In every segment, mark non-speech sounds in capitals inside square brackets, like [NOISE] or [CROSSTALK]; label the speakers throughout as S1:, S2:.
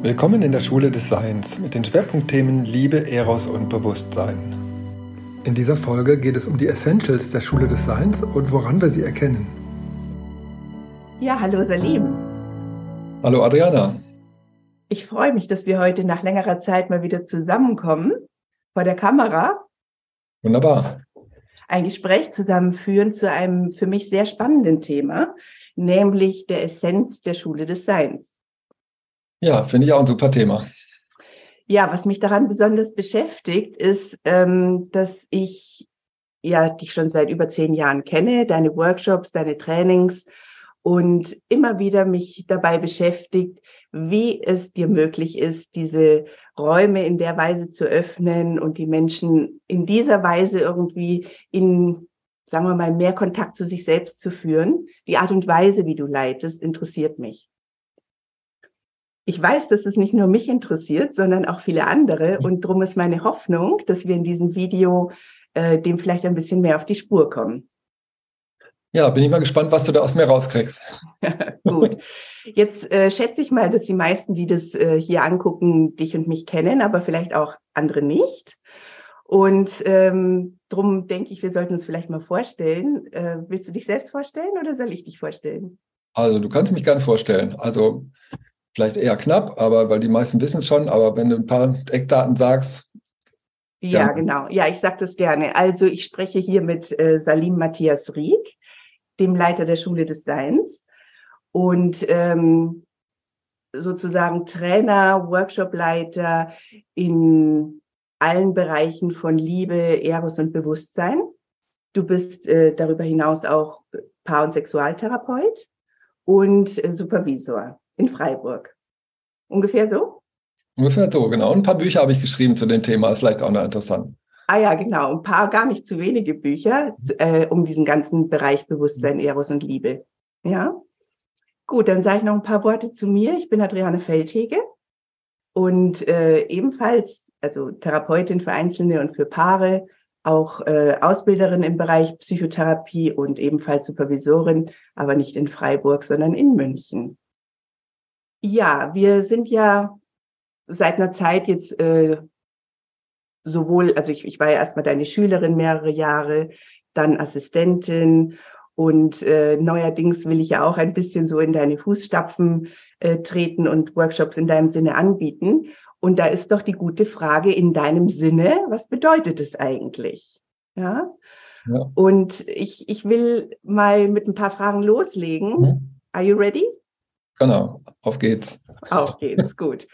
S1: Willkommen in der Schule des Seins mit den Schwerpunktthemen Liebe, Eros und Bewusstsein. In dieser Folge geht es um die Essentials der Schule des Seins und woran wir sie erkennen.
S2: Ja, hallo Salim.
S1: Hallo Adriana.
S2: Ich freue mich, dass wir heute nach längerer Zeit mal wieder zusammenkommen vor der Kamera.
S1: Wunderbar.
S2: Ein Gespräch zusammenführen zu einem für mich sehr spannenden Thema, nämlich der Essenz der Schule des Seins.
S1: Ja, finde ich auch ein super Thema.
S2: Ja, was mich daran besonders beschäftigt, ist, ähm, dass ich ja dich schon seit über zehn Jahren kenne, deine Workshops, deine Trainings und immer wieder mich dabei beschäftigt, wie es dir möglich ist, diese Räume in der Weise zu öffnen und die Menschen in dieser Weise irgendwie in, sagen wir mal, mehr Kontakt zu sich selbst zu führen. Die Art und Weise, wie du leitest, interessiert mich ich weiß, dass es nicht nur mich interessiert, sondern auch viele andere. Und darum ist meine Hoffnung, dass wir in diesem Video äh, dem vielleicht ein bisschen mehr auf die Spur kommen.
S1: Ja, bin ich mal gespannt, was du da aus mir rauskriegst. [LAUGHS]
S2: Gut. Jetzt äh, schätze ich mal, dass die meisten, die das äh, hier angucken, dich und mich kennen, aber vielleicht auch andere nicht. Und ähm, darum denke ich, wir sollten uns vielleicht mal vorstellen. Äh, willst du dich selbst vorstellen oder soll ich dich vorstellen?
S1: Also du kannst mich gerne vorstellen. Also vielleicht eher knapp, aber weil die meisten wissen es schon, aber wenn du ein paar Eckdaten sagst.
S2: Ja, ja. genau. Ja, ich sage das gerne. Also ich spreche hier mit äh, Salim Matthias Rieck, dem Leiter der Schule des Seins und ähm, sozusagen Trainer, Workshopleiter in allen Bereichen von Liebe, Eros und Bewusstsein. Du bist äh, darüber hinaus auch Paar- und Sexualtherapeut und äh, Supervisor in Freiburg. Ungefähr so?
S1: Ungefähr so, genau. Ein paar Bücher habe ich geschrieben zu dem Thema, ist vielleicht auch noch interessant.
S2: Ah ja, genau. Ein paar gar nicht zu wenige Bücher äh, um diesen ganzen Bereich Bewusstsein, Eros und Liebe. Ja. Gut, dann sage ich noch ein paar Worte zu mir. Ich bin Adriane Feldhege und äh, ebenfalls, also Therapeutin für Einzelne und für Paare, auch äh, Ausbilderin im Bereich Psychotherapie und ebenfalls Supervisorin, aber nicht in Freiburg, sondern in München. Ja, wir sind ja seit einer Zeit jetzt äh, sowohl, also ich, ich war ja erstmal deine Schülerin mehrere Jahre, dann Assistentin und äh, neuerdings will ich ja auch ein bisschen so in deine Fußstapfen äh, treten und Workshops in deinem Sinne anbieten. Und da ist doch die gute Frage in deinem Sinne, was bedeutet es eigentlich? Ja. ja. Und ich, ich will mal mit ein paar Fragen loslegen. Mhm. Are you ready?
S1: Genau, auf geht's.
S2: Auf geht's, gut.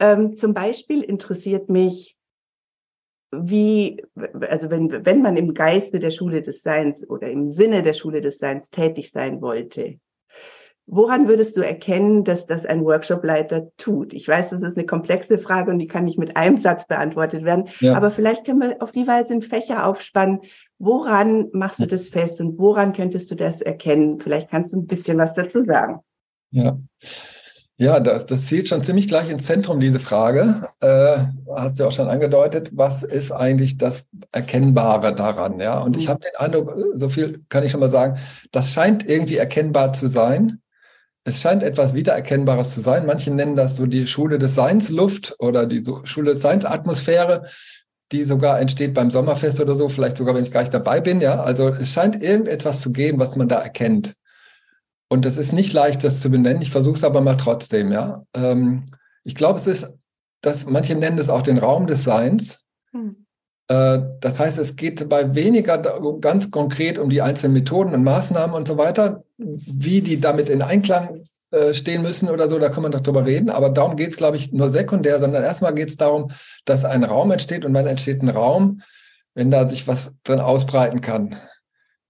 S2: Ähm, zum Beispiel interessiert mich, wie, also wenn, wenn man im Geiste der Schule des Seins oder im Sinne der Schule des Seins tätig sein wollte, woran würdest du erkennen, dass das ein Workshopleiter tut? Ich weiß, das ist eine komplexe Frage und die kann nicht mit einem Satz beantwortet werden, ja. aber vielleicht können wir auf die Weise einen Fächer aufspannen. Woran machst du das fest und woran könntest du das erkennen? Vielleicht kannst du ein bisschen was dazu sagen.
S1: Ja. Ja, das, das zielt schon ziemlich gleich ins Zentrum, diese Frage. Äh, hat sie auch schon angedeutet. Was ist eigentlich das Erkennbare daran? Ja, und ich mhm. habe den Eindruck, so viel kann ich schon mal sagen, das scheint irgendwie erkennbar zu sein. Es scheint etwas Wiedererkennbares zu sein. Manche nennen das so die Schule des Seins Luft oder die Schule des Seins Atmosphäre, die sogar entsteht beim Sommerfest oder so, vielleicht sogar, wenn ich gar nicht dabei bin. Ja, also es scheint irgendetwas zu geben, was man da erkennt. Und es ist nicht leicht, das zu benennen. Ich versuche es aber mal trotzdem, ja. Ähm, ich glaube, es ist, dass manche nennen es auch den Raum des Seins. Hm. Äh, das heißt, es geht bei weniger ganz konkret um die einzelnen Methoden und Maßnahmen und so weiter, wie die damit in Einklang äh, stehen müssen oder so, da kann man doch drüber reden. Aber darum geht es, glaube ich, nur sekundär, sondern erstmal geht es darum, dass ein Raum entsteht und wann entsteht ein Raum, wenn da sich was drin ausbreiten kann.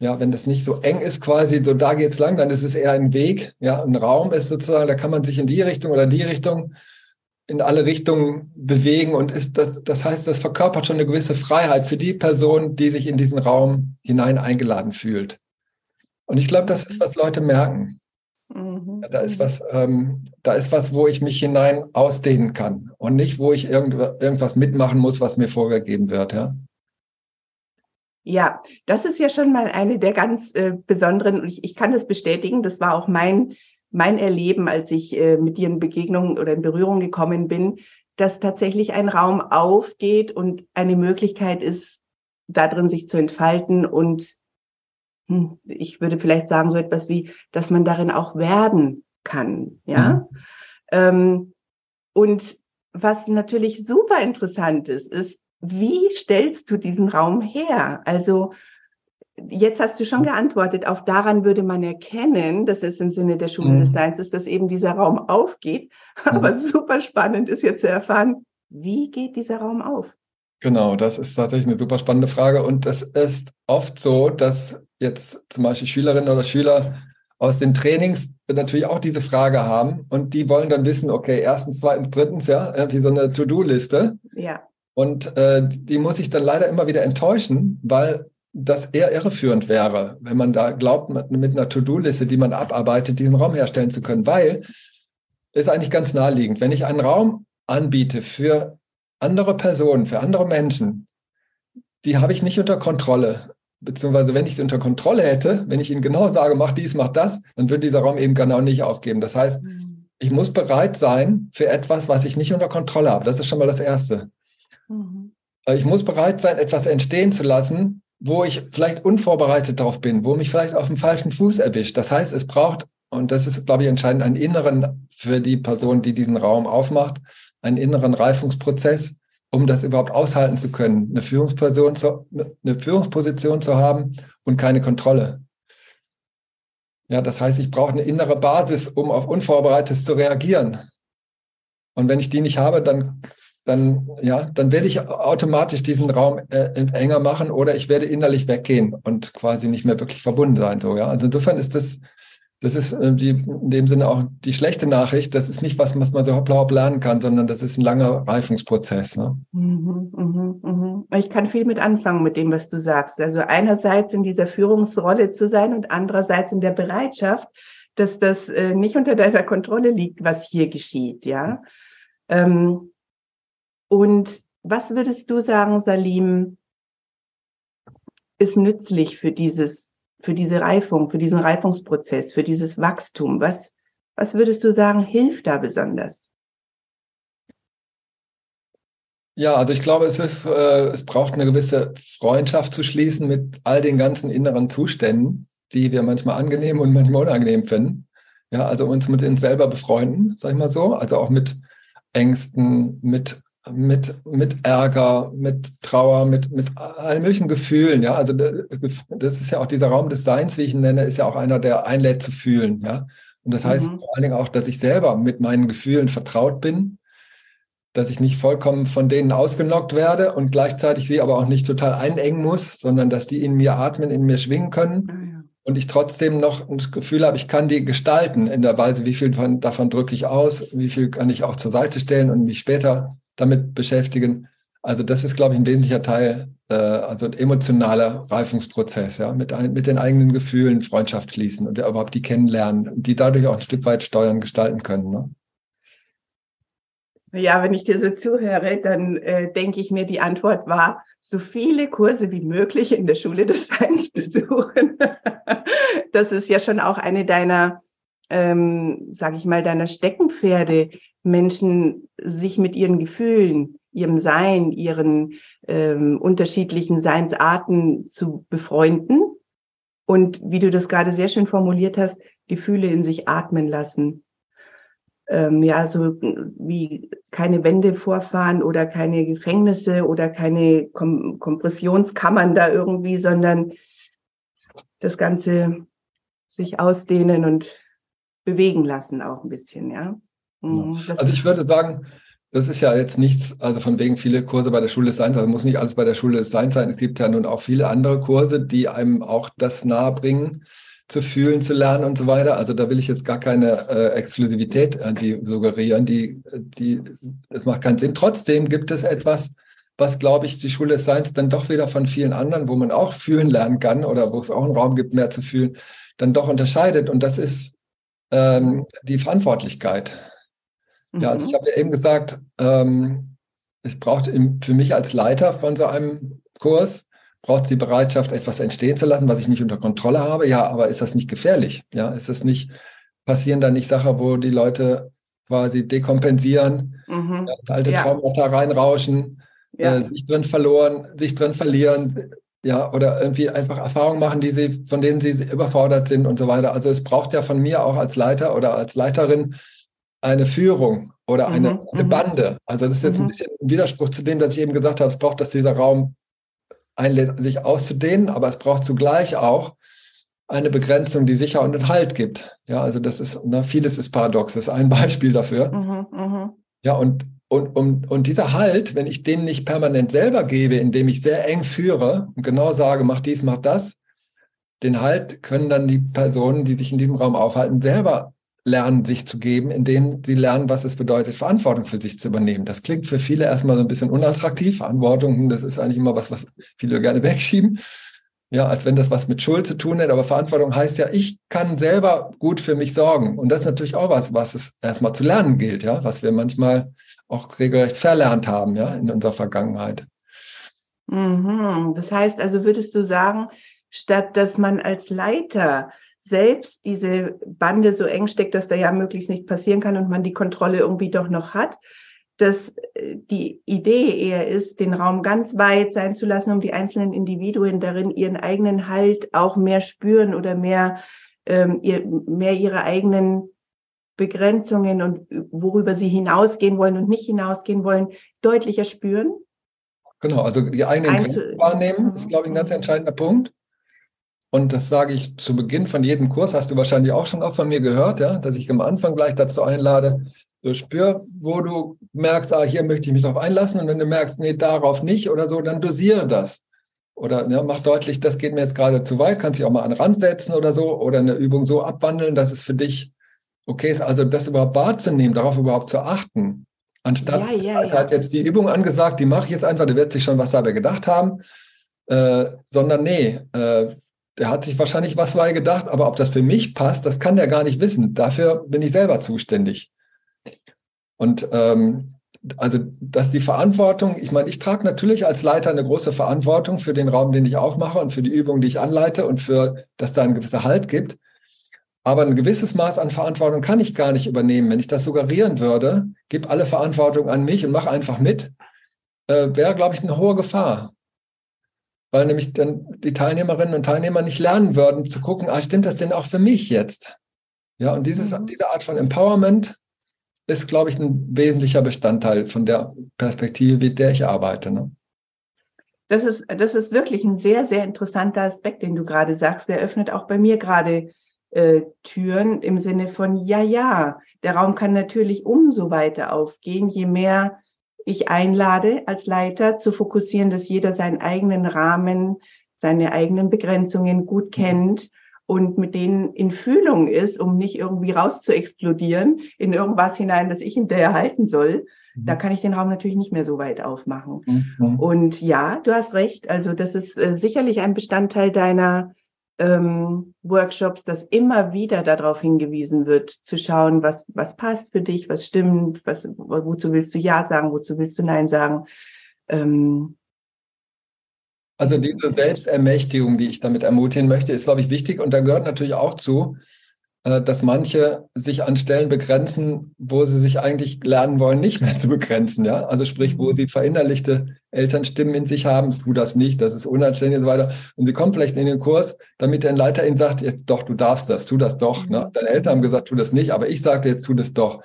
S1: Ja, wenn das nicht so eng ist, quasi, so da geht's lang, dann ist es eher ein Weg. Ja, ein Raum ist sozusagen, da kann man sich in die Richtung oder die Richtung, in alle Richtungen bewegen und ist das, das heißt, das verkörpert schon eine gewisse Freiheit für die Person, die sich in diesen Raum hinein eingeladen fühlt. Und ich glaube, das ist, was Leute merken. Mhm. Da ist was, ähm, da ist was, wo ich mich hinein ausdehnen kann und nicht, wo ich irgend, irgendwas mitmachen muss, was mir vorgegeben wird. Ja.
S2: Ja, das ist ja schon mal eine der ganz äh, besonderen, und ich, ich kann das bestätigen, das war auch mein mein Erleben, als ich äh, mit dir in Begegnung oder in Berührung gekommen bin, dass tatsächlich ein Raum aufgeht und eine Möglichkeit ist, da drin sich zu entfalten und hm, ich würde vielleicht sagen so etwas wie, dass man darin auch werden kann, ja. Mhm. Ähm, und was natürlich super interessant ist, ist, wie stellst du diesen Raum her? Also jetzt hast du schon geantwortet, auch daran würde man erkennen, dass es im Sinne der Schule mhm. des Seins ist, dass eben dieser Raum aufgeht. Mhm. [LAUGHS] Aber super spannend ist jetzt zu erfahren, wie geht dieser Raum auf?
S1: Genau, das ist tatsächlich eine super spannende Frage. Und es ist oft so, dass jetzt zum Beispiel Schülerinnen oder Schüler aus den Trainings natürlich auch diese Frage haben und die wollen dann wissen, okay, erstens, zweitens, drittens, ja, wie so eine To-Do-Liste.
S2: Ja.
S1: Und äh, die muss ich dann leider immer wieder enttäuschen, weil das eher irreführend wäre, wenn man da glaubt, mit einer To-Do-Liste, die man abarbeitet, diesen Raum herstellen zu können, weil ist eigentlich ganz naheliegend. Wenn ich einen Raum anbiete für andere Personen, für andere Menschen, die habe ich nicht unter Kontrolle. Beziehungsweise, wenn ich sie unter Kontrolle hätte, wenn ich ihnen genau sage, mach dies, mach das, dann würde dieser Raum eben genau nicht aufgeben. Das heißt, mhm. ich muss bereit sein für etwas, was ich nicht unter Kontrolle habe. Das ist schon mal das Erste. Mhm. Ich muss bereit sein, etwas entstehen zu lassen, wo ich vielleicht unvorbereitet darauf bin, wo mich vielleicht auf dem falschen Fuß erwischt. Das heißt, es braucht, und das ist, glaube ich, entscheidend, einen inneren für die Person, die diesen Raum aufmacht, einen inneren Reifungsprozess, um das überhaupt aushalten zu können, eine Führungsperson zu, eine Führungsposition zu haben und keine Kontrolle. Ja, das heißt, ich brauche eine innere Basis, um auf Unvorbereitetes zu reagieren. Und wenn ich die nicht habe, dann dann, ja, dann werde ich automatisch diesen Raum äh, enger machen oder ich werde innerlich weggehen und quasi nicht mehr wirklich verbunden sein. So, ja. Also insofern ist das, das ist äh, die, in dem Sinne auch die schlechte Nachricht. Das ist nicht was, was man so hoppla hopp lernen kann, sondern das ist ein langer Reifungsprozess. Ne?
S2: Mhm, mhm, mhm. Ich kann viel mit anfangen mit dem, was du sagst. Also einerseits in dieser Führungsrolle zu sein und andererseits in der Bereitschaft, dass das äh, nicht unter deiner Kontrolle liegt, was hier geschieht, ja. Ähm, und was würdest du sagen, Salim, ist nützlich für dieses, für diese Reifung, für diesen Reifungsprozess, für dieses Wachstum? Was, was würdest du sagen, hilft da besonders?
S1: Ja, also ich glaube, es ist, äh, es braucht eine gewisse Freundschaft zu schließen mit all den ganzen inneren Zuständen, die wir manchmal angenehm und manchmal unangenehm finden. Ja, also uns mit uns selber befreunden, sag ich mal so, also auch mit Ängsten, mit mit, mit Ärger, mit Trauer, mit, mit allen möglichen Gefühlen. Ja, also das ist ja auch dieser Raum des Seins, wie ich ihn nenne, ist ja auch einer, der einlädt zu fühlen. Ja, und das heißt mhm. vor allen Dingen auch, dass ich selber mit meinen Gefühlen vertraut bin, dass ich nicht vollkommen von denen ausgenockt werde und gleichzeitig sie aber auch nicht total einengen muss, sondern dass die in mir atmen, in mir schwingen können. Mhm und ich trotzdem noch das Gefühl habe, ich kann die gestalten in der Weise, wie viel von, davon drücke ich aus, wie viel kann ich auch zur Seite stellen und mich später damit beschäftigen. Also das ist, glaube ich, ein wesentlicher Teil, äh, also ein emotionaler Reifungsprozess, ja, mit, ein, mit den eigenen Gefühlen Freundschaft schließen und überhaupt die kennenlernen, die dadurch auch ein Stück weit steuern, gestalten können. Ne?
S2: Ja, wenn ich dir so zuhöre, dann äh, denke ich mir, die Antwort war, so viele Kurse wie möglich in der Schule des Seins [LAUGHS] besuchen. das ist ja schon auch eine deiner, ähm, sage ich mal, deiner Steckenpferde, Menschen sich mit ihren Gefühlen, ihrem Sein, ihren ähm, unterschiedlichen Seinsarten zu befreunden und wie du das gerade sehr schön formuliert hast, Gefühle in sich atmen lassen. Ähm, ja, so wie keine Wände vorfahren oder keine Gefängnisse oder keine Kom Kompressionskammern da irgendwie, sondern das Ganze sich ausdehnen und bewegen lassen auch ein bisschen, ja.
S1: Mhm, also ich würde sagen, das ist ja jetzt nichts, also von wegen viele Kurse bei der Schule des Seins, also muss nicht alles bei der Schule des Seins sein. Es gibt ja nun auch viele andere Kurse, die einem auch das nahe bringen, zu fühlen, zu lernen und so weiter. Also da will ich jetzt gar keine äh, Exklusivität irgendwie suggerieren, die, die, das macht keinen Sinn. Trotzdem gibt es etwas, was, glaube ich, die Schule des Seins dann doch wieder von vielen anderen, wo man auch fühlen lernen kann oder wo es auch einen Raum gibt, mehr zu fühlen, dann doch unterscheidet. Und das ist ähm, die Verantwortlichkeit. Ja, also ich mhm. habe ja eben gesagt, ähm, es braucht im, für mich als Leiter von so einem Kurs, braucht es die Bereitschaft, etwas entstehen zu lassen, was ich nicht unter Kontrolle habe. Ja, aber ist das nicht gefährlich? Ja, ist das nicht, passieren da nicht Sachen, wo die Leute quasi dekompensieren, mhm. alte ja. Traumata reinrauschen, ja. äh, sich drin verloren, sich drin verlieren, ja, oder irgendwie einfach Erfahrungen machen, die sie, von denen sie überfordert sind und so weiter. Also es braucht ja von mir auch als Leiter oder als Leiterin eine Führung oder eine, mhm, eine mhm. Bande. Also das ist jetzt mhm. ein bisschen ein Widerspruch zu dem, dass ich eben gesagt habe, es braucht, dass dieser Raum einlädt, sich auszudehnen, aber es braucht zugleich auch eine Begrenzung, die Sicher und Halt gibt. Ja, also das ist, na, vieles ist paradox, das ist ein [LAUGHS] Beispiel dafür. Mhm, mh. Ja, und, und, und, und dieser Halt, wenn ich den nicht permanent selber gebe, indem ich sehr eng führe und genau sage, mach dies, mach das, den Halt können dann die Personen, die sich in diesem Raum aufhalten, selber lernen, sich zu geben, indem sie lernen, was es bedeutet, Verantwortung für sich zu übernehmen. Das klingt für viele erstmal so ein bisschen unattraktiv. Verantwortung, das ist eigentlich immer was, was viele gerne [LAUGHS] wegschieben. Ja, als wenn das was mit Schuld zu tun hat. Aber Verantwortung heißt ja, ich kann selber gut für mich sorgen. Und das ist natürlich auch was, was es erstmal zu lernen gilt, ja, was wir manchmal auch regelrecht verlernt haben, ja, in unserer Vergangenheit.
S2: Mhm. Das heißt also, würdest du sagen, statt dass man als Leiter selbst diese Bande so eng steckt, dass da ja möglichst nichts passieren kann und man die Kontrolle irgendwie doch noch hat, dass äh, die Idee eher ist, den Raum ganz weit sein zu lassen, um die einzelnen Individuen darin ihren eigenen Halt auch mehr spüren oder mehr, ähm, ihr, mehr ihre eigenen Begrenzungen und worüber sie hinausgehen wollen und nicht hinausgehen wollen, deutlicher spüren?
S1: Genau, also die eigenen Grenzen wahrnehmen ist, glaube ich, ein ganz entscheidender Punkt. Und das sage ich zu Beginn von jedem Kurs, hast du wahrscheinlich auch schon oft von mir gehört, ja, dass ich am Anfang gleich dazu einlade, so spür, wo du merkst, ah, hier möchte ich mich drauf einlassen und wenn du merkst, nee, darauf nicht oder so, dann dosiere das. Oder ja, mach deutlich, das geht mir jetzt gerade zu weit, kannst dich auch mal an den Rand setzen oder so oder eine Übung so abwandeln, dass es für dich okay ist. Also das überhaupt wahrzunehmen, darauf überhaupt zu achten. Anstatt ja, ja, ja. hat jetzt die Übung angesagt, die mache ich jetzt einfach, der wird sich schon was dabei gedacht haben. Äh, sondern nee, äh, der hat sich wahrscheinlich was bei gedacht, aber ob das für mich passt, das kann der gar nicht wissen. Dafür bin ich selber zuständig. Und ähm, also, dass die Verantwortung, ich meine, ich trage natürlich als Leiter eine große Verantwortung für den Raum, den ich aufmache und für die Übung, die ich anleite und für, dass da ein gewisser Halt gibt. Aber ein gewisses Maß an Verantwortung kann ich gar nicht übernehmen. Wenn ich das suggerieren würde, gib alle Verantwortung an mich und mach einfach mit, äh, wäre, glaube ich, eine hohe Gefahr weil nämlich dann die Teilnehmerinnen und Teilnehmer nicht lernen würden, zu gucken, ah, stimmt das denn auch für mich jetzt? Ja, und dieses, mhm. diese Art von Empowerment ist, glaube ich, ein wesentlicher Bestandteil von der Perspektive, mit der ich arbeite. Ne?
S2: Das ist, das ist wirklich ein sehr, sehr interessanter Aspekt, den du gerade sagst. Der öffnet auch bei mir gerade äh, Türen im Sinne von, ja, ja, der Raum kann natürlich umso weiter aufgehen, je mehr ich einlade als Leiter zu fokussieren, dass jeder seinen eigenen Rahmen, seine eigenen Begrenzungen gut kennt und mit denen in Fühlung ist, um nicht irgendwie raus zu explodieren in irgendwas hinein, das ich hinterher halten soll. Mhm. Da kann ich den Raum natürlich nicht mehr so weit aufmachen. Mhm. Und ja, du hast recht. Also das ist äh, sicherlich ein Bestandteil deiner ähm, Workshops, dass immer wieder darauf hingewiesen wird, zu schauen, was, was passt für dich, was stimmt, was, wozu willst du Ja sagen, wozu willst du Nein sagen. Ähm,
S1: also diese Selbstermächtigung, die ich damit ermutigen möchte, ist, glaube ich, wichtig. Und da gehört natürlich auch zu, äh, dass manche sich an Stellen begrenzen, wo sie sich eigentlich lernen wollen, nicht mehr zu begrenzen. Ja? Also sprich, wo sie verinnerlichte Elternstimmen in sich haben, tu das nicht, das ist unanständig und so weiter. Und sie kommen vielleicht in den Kurs, damit der Leiter ihnen sagt, ja, doch, du darfst das, tu das doch. Ne? Mhm. Deine Eltern haben gesagt, tu das nicht, aber ich sagte jetzt, tu das doch.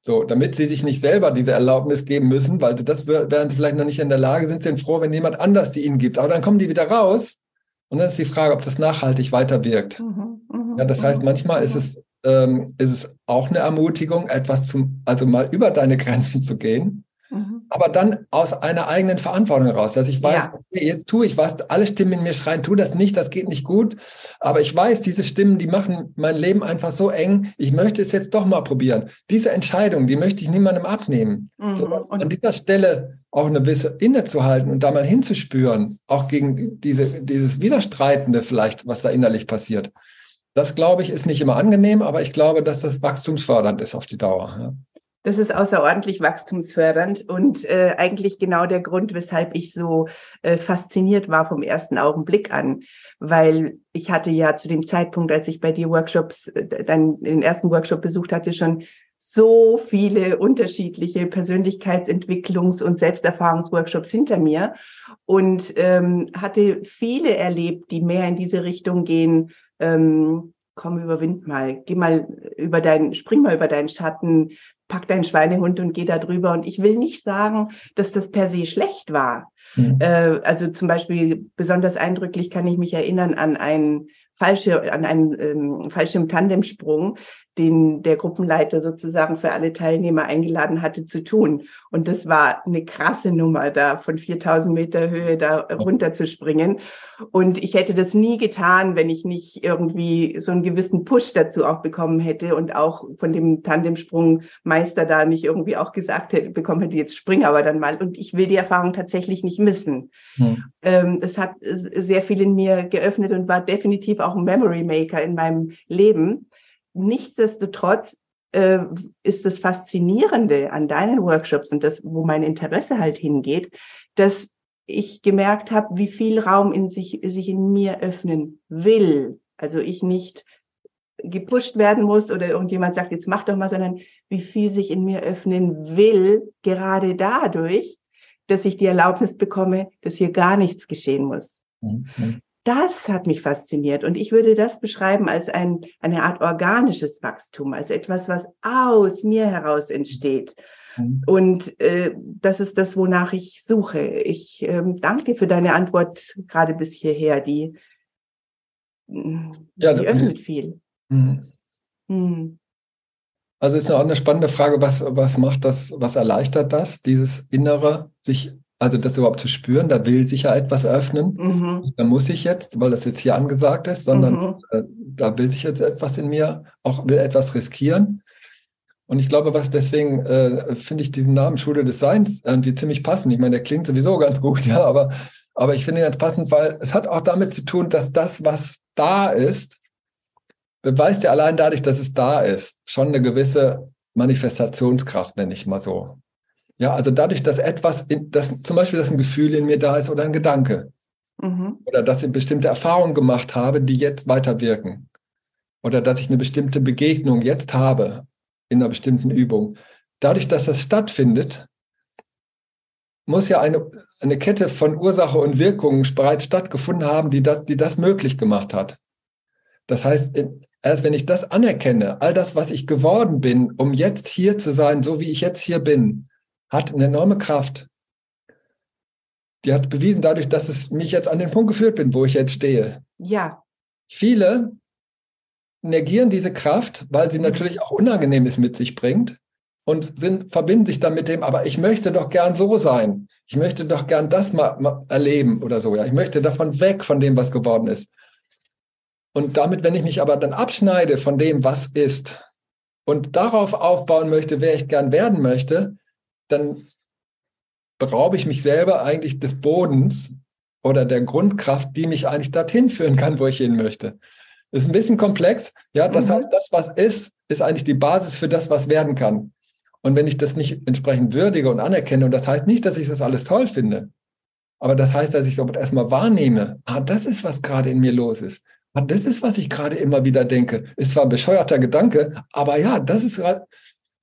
S1: So, damit sie sich nicht selber diese Erlaubnis geben müssen, weil das wären sie vielleicht noch nicht in der Lage, sind sie froh, wenn jemand anders die ihnen gibt. Aber dann kommen die wieder raus und dann ist die Frage, ob das nachhaltig weiterwirkt. Mhm, mh, ja, das heißt, manchmal ist es, ähm, ist es auch eine Ermutigung, etwas zum, also mal über deine Grenzen zu gehen, mhm. Aber dann aus einer eigenen Verantwortung heraus, dass ich weiß, ja. okay, jetzt tue ich was, alle Stimmen in mir schreien, tu das nicht, das geht nicht gut, aber ich weiß, diese Stimmen, die machen mein Leben einfach so eng, ich möchte es jetzt doch mal probieren. Diese Entscheidung, die möchte ich niemandem abnehmen. Mhm. So, an dieser Stelle auch eine gewisse innezuhalten und da mal hinzuspüren, auch gegen diese, dieses Widerstreitende vielleicht, was da innerlich passiert. Das, glaube ich, ist nicht immer angenehm, aber ich glaube, dass das wachstumsfördernd ist auf die Dauer. Ja.
S2: Das ist außerordentlich wachstumsfördernd und äh, eigentlich genau der Grund, weshalb ich so äh, fasziniert war vom ersten Augenblick an, weil ich hatte ja zu dem Zeitpunkt, als ich bei dir Workshops, äh, dann den ersten Workshop besucht hatte, schon so viele unterschiedliche Persönlichkeitsentwicklungs- und Selbsterfahrungsworkshops hinter mir und ähm, hatte viele erlebt, die mehr in diese Richtung gehen. Ähm, komm, überwind mal, geh mal über deinen, spring mal über deinen Schatten, pack deinen Schweinehund und geh da drüber. Und ich will nicht sagen, dass das per se schlecht war. Mhm. Äh, also zum Beispiel besonders eindrücklich kann ich mich erinnern an einen falsche, an einen ähm, Fallschirm-Tandemsprung, den der Gruppenleiter sozusagen für alle Teilnehmer eingeladen hatte zu tun. Und das war eine krasse Nummer, da von 4000 Meter Höhe da runter zu springen. Und ich hätte das nie getan, wenn ich nicht irgendwie so einen gewissen Push dazu auch bekommen hätte und auch von dem Tandemsprungmeister da nicht irgendwie auch gesagt hätte, bekommen hätte, jetzt spring aber dann mal. Und ich will die Erfahrung tatsächlich nicht missen. Hm. Ähm, das hat sehr viel in mir geöffnet und war definitiv auch ein Memory Maker in meinem Leben nichtsdestotrotz äh, ist das Faszinierende an deinen Workshops und das, wo mein Interesse halt hingeht, dass ich gemerkt habe, wie viel Raum in sich, sich in mir öffnen will. Also ich nicht gepusht werden muss oder irgendjemand sagt, jetzt mach doch mal, sondern wie viel sich in mir öffnen will, gerade dadurch, dass ich die Erlaubnis bekomme, dass hier gar nichts geschehen muss. Mhm das hat mich fasziniert. Und ich würde das beschreiben als ein, eine Art organisches Wachstum, als etwas, was aus mir heraus entsteht. Mhm. Und äh, das ist das, wonach ich suche. Ich ähm, danke für deine Antwort gerade bis hierher. Die,
S1: mm, ja, die öffnet viel. Mhm. Mhm. Also ist auch eine spannende Frage, was, was macht das, was erleichtert das, dieses Innere, sich also das überhaupt zu spüren, da will sich ja etwas öffnen. Mhm. Da muss ich jetzt, weil das jetzt hier angesagt ist, sondern mhm. äh, da will sich jetzt etwas in mir, auch will etwas riskieren. Und ich glaube, was deswegen äh, finde ich diesen Namen Schule des Seins irgendwie ziemlich passend. Ich meine, der klingt sowieso ganz gut, [LAUGHS] ja, aber, aber ich finde ihn ganz passend, weil es hat auch damit zu tun, dass das, was da ist, beweist ja allein dadurch, dass es da ist, schon eine gewisse Manifestationskraft, nenne ich mal so. Ja, also dadurch, dass etwas, in, dass zum Beispiel, dass ein Gefühl in mir da ist oder ein Gedanke. Mhm. Oder dass ich bestimmte Erfahrungen gemacht habe, die jetzt weiterwirken. Oder dass ich eine bestimmte Begegnung jetzt habe in einer bestimmten Übung. Dadurch, dass das stattfindet, muss ja eine, eine Kette von Ursache und Wirkung bereits stattgefunden haben, die das, die das möglich gemacht hat. Das heißt, erst wenn ich das anerkenne, all das, was ich geworden bin, um jetzt hier zu sein, so wie ich jetzt hier bin, hat eine enorme Kraft. Die hat bewiesen dadurch, dass es mich jetzt an den Punkt geführt bin, wo ich jetzt stehe.
S2: Ja.
S1: Viele negieren diese Kraft, weil sie mhm. natürlich auch Unangenehmes mit sich bringt und sind, verbinden sich dann mit dem, aber ich möchte doch gern so sein. Ich möchte doch gern das mal, mal erleben oder so. Ja, ich möchte davon weg von dem, was geworden ist. Und damit, wenn ich mich aber dann abschneide von dem, was ist und darauf aufbauen möchte, wer ich gern werden möchte, dann beraube ich mich selber eigentlich des Bodens oder der Grundkraft, die mich eigentlich dorthin führen kann, wo ich hin möchte. Das ist ein bisschen komplex. Ja, das mhm. heißt, das, was ist, ist eigentlich die Basis für das, was werden kann. Und wenn ich das nicht entsprechend würdige und anerkenne, und das heißt nicht, dass ich das alles toll finde, aber das heißt, dass ich es erstmal wahrnehme, ah, das ist, was gerade in mir los ist. Ah, das ist, was ich gerade immer wieder denke. Ist zwar ein bescheuerter Gedanke, aber ja, das ist gerade,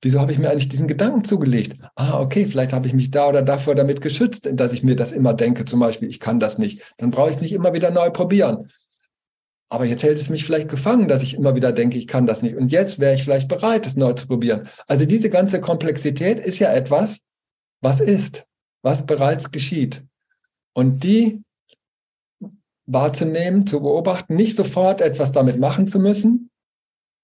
S1: Wieso habe ich mir eigentlich diesen Gedanken zugelegt? Ah, okay, vielleicht habe ich mich da oder davor damit geschützt, dass ich mir das immer denke, zum Beispiel, ich kann das nicht. Dann brauche ich es nicht immer wieder neu probieren. Aber jetzt hält es mich vielleicht gefangen, dass ich immer wieder denke, ich kann das nicht. Und jetzt wäre ich vielleicht bereit, es neu zu probieren. Also diese ganze Komplexität ist ja etwas, was ist, was bereits geschieht. Und die wahrzunehmen, zu beobachten, nicht sofort etwas damit machen zu müssen,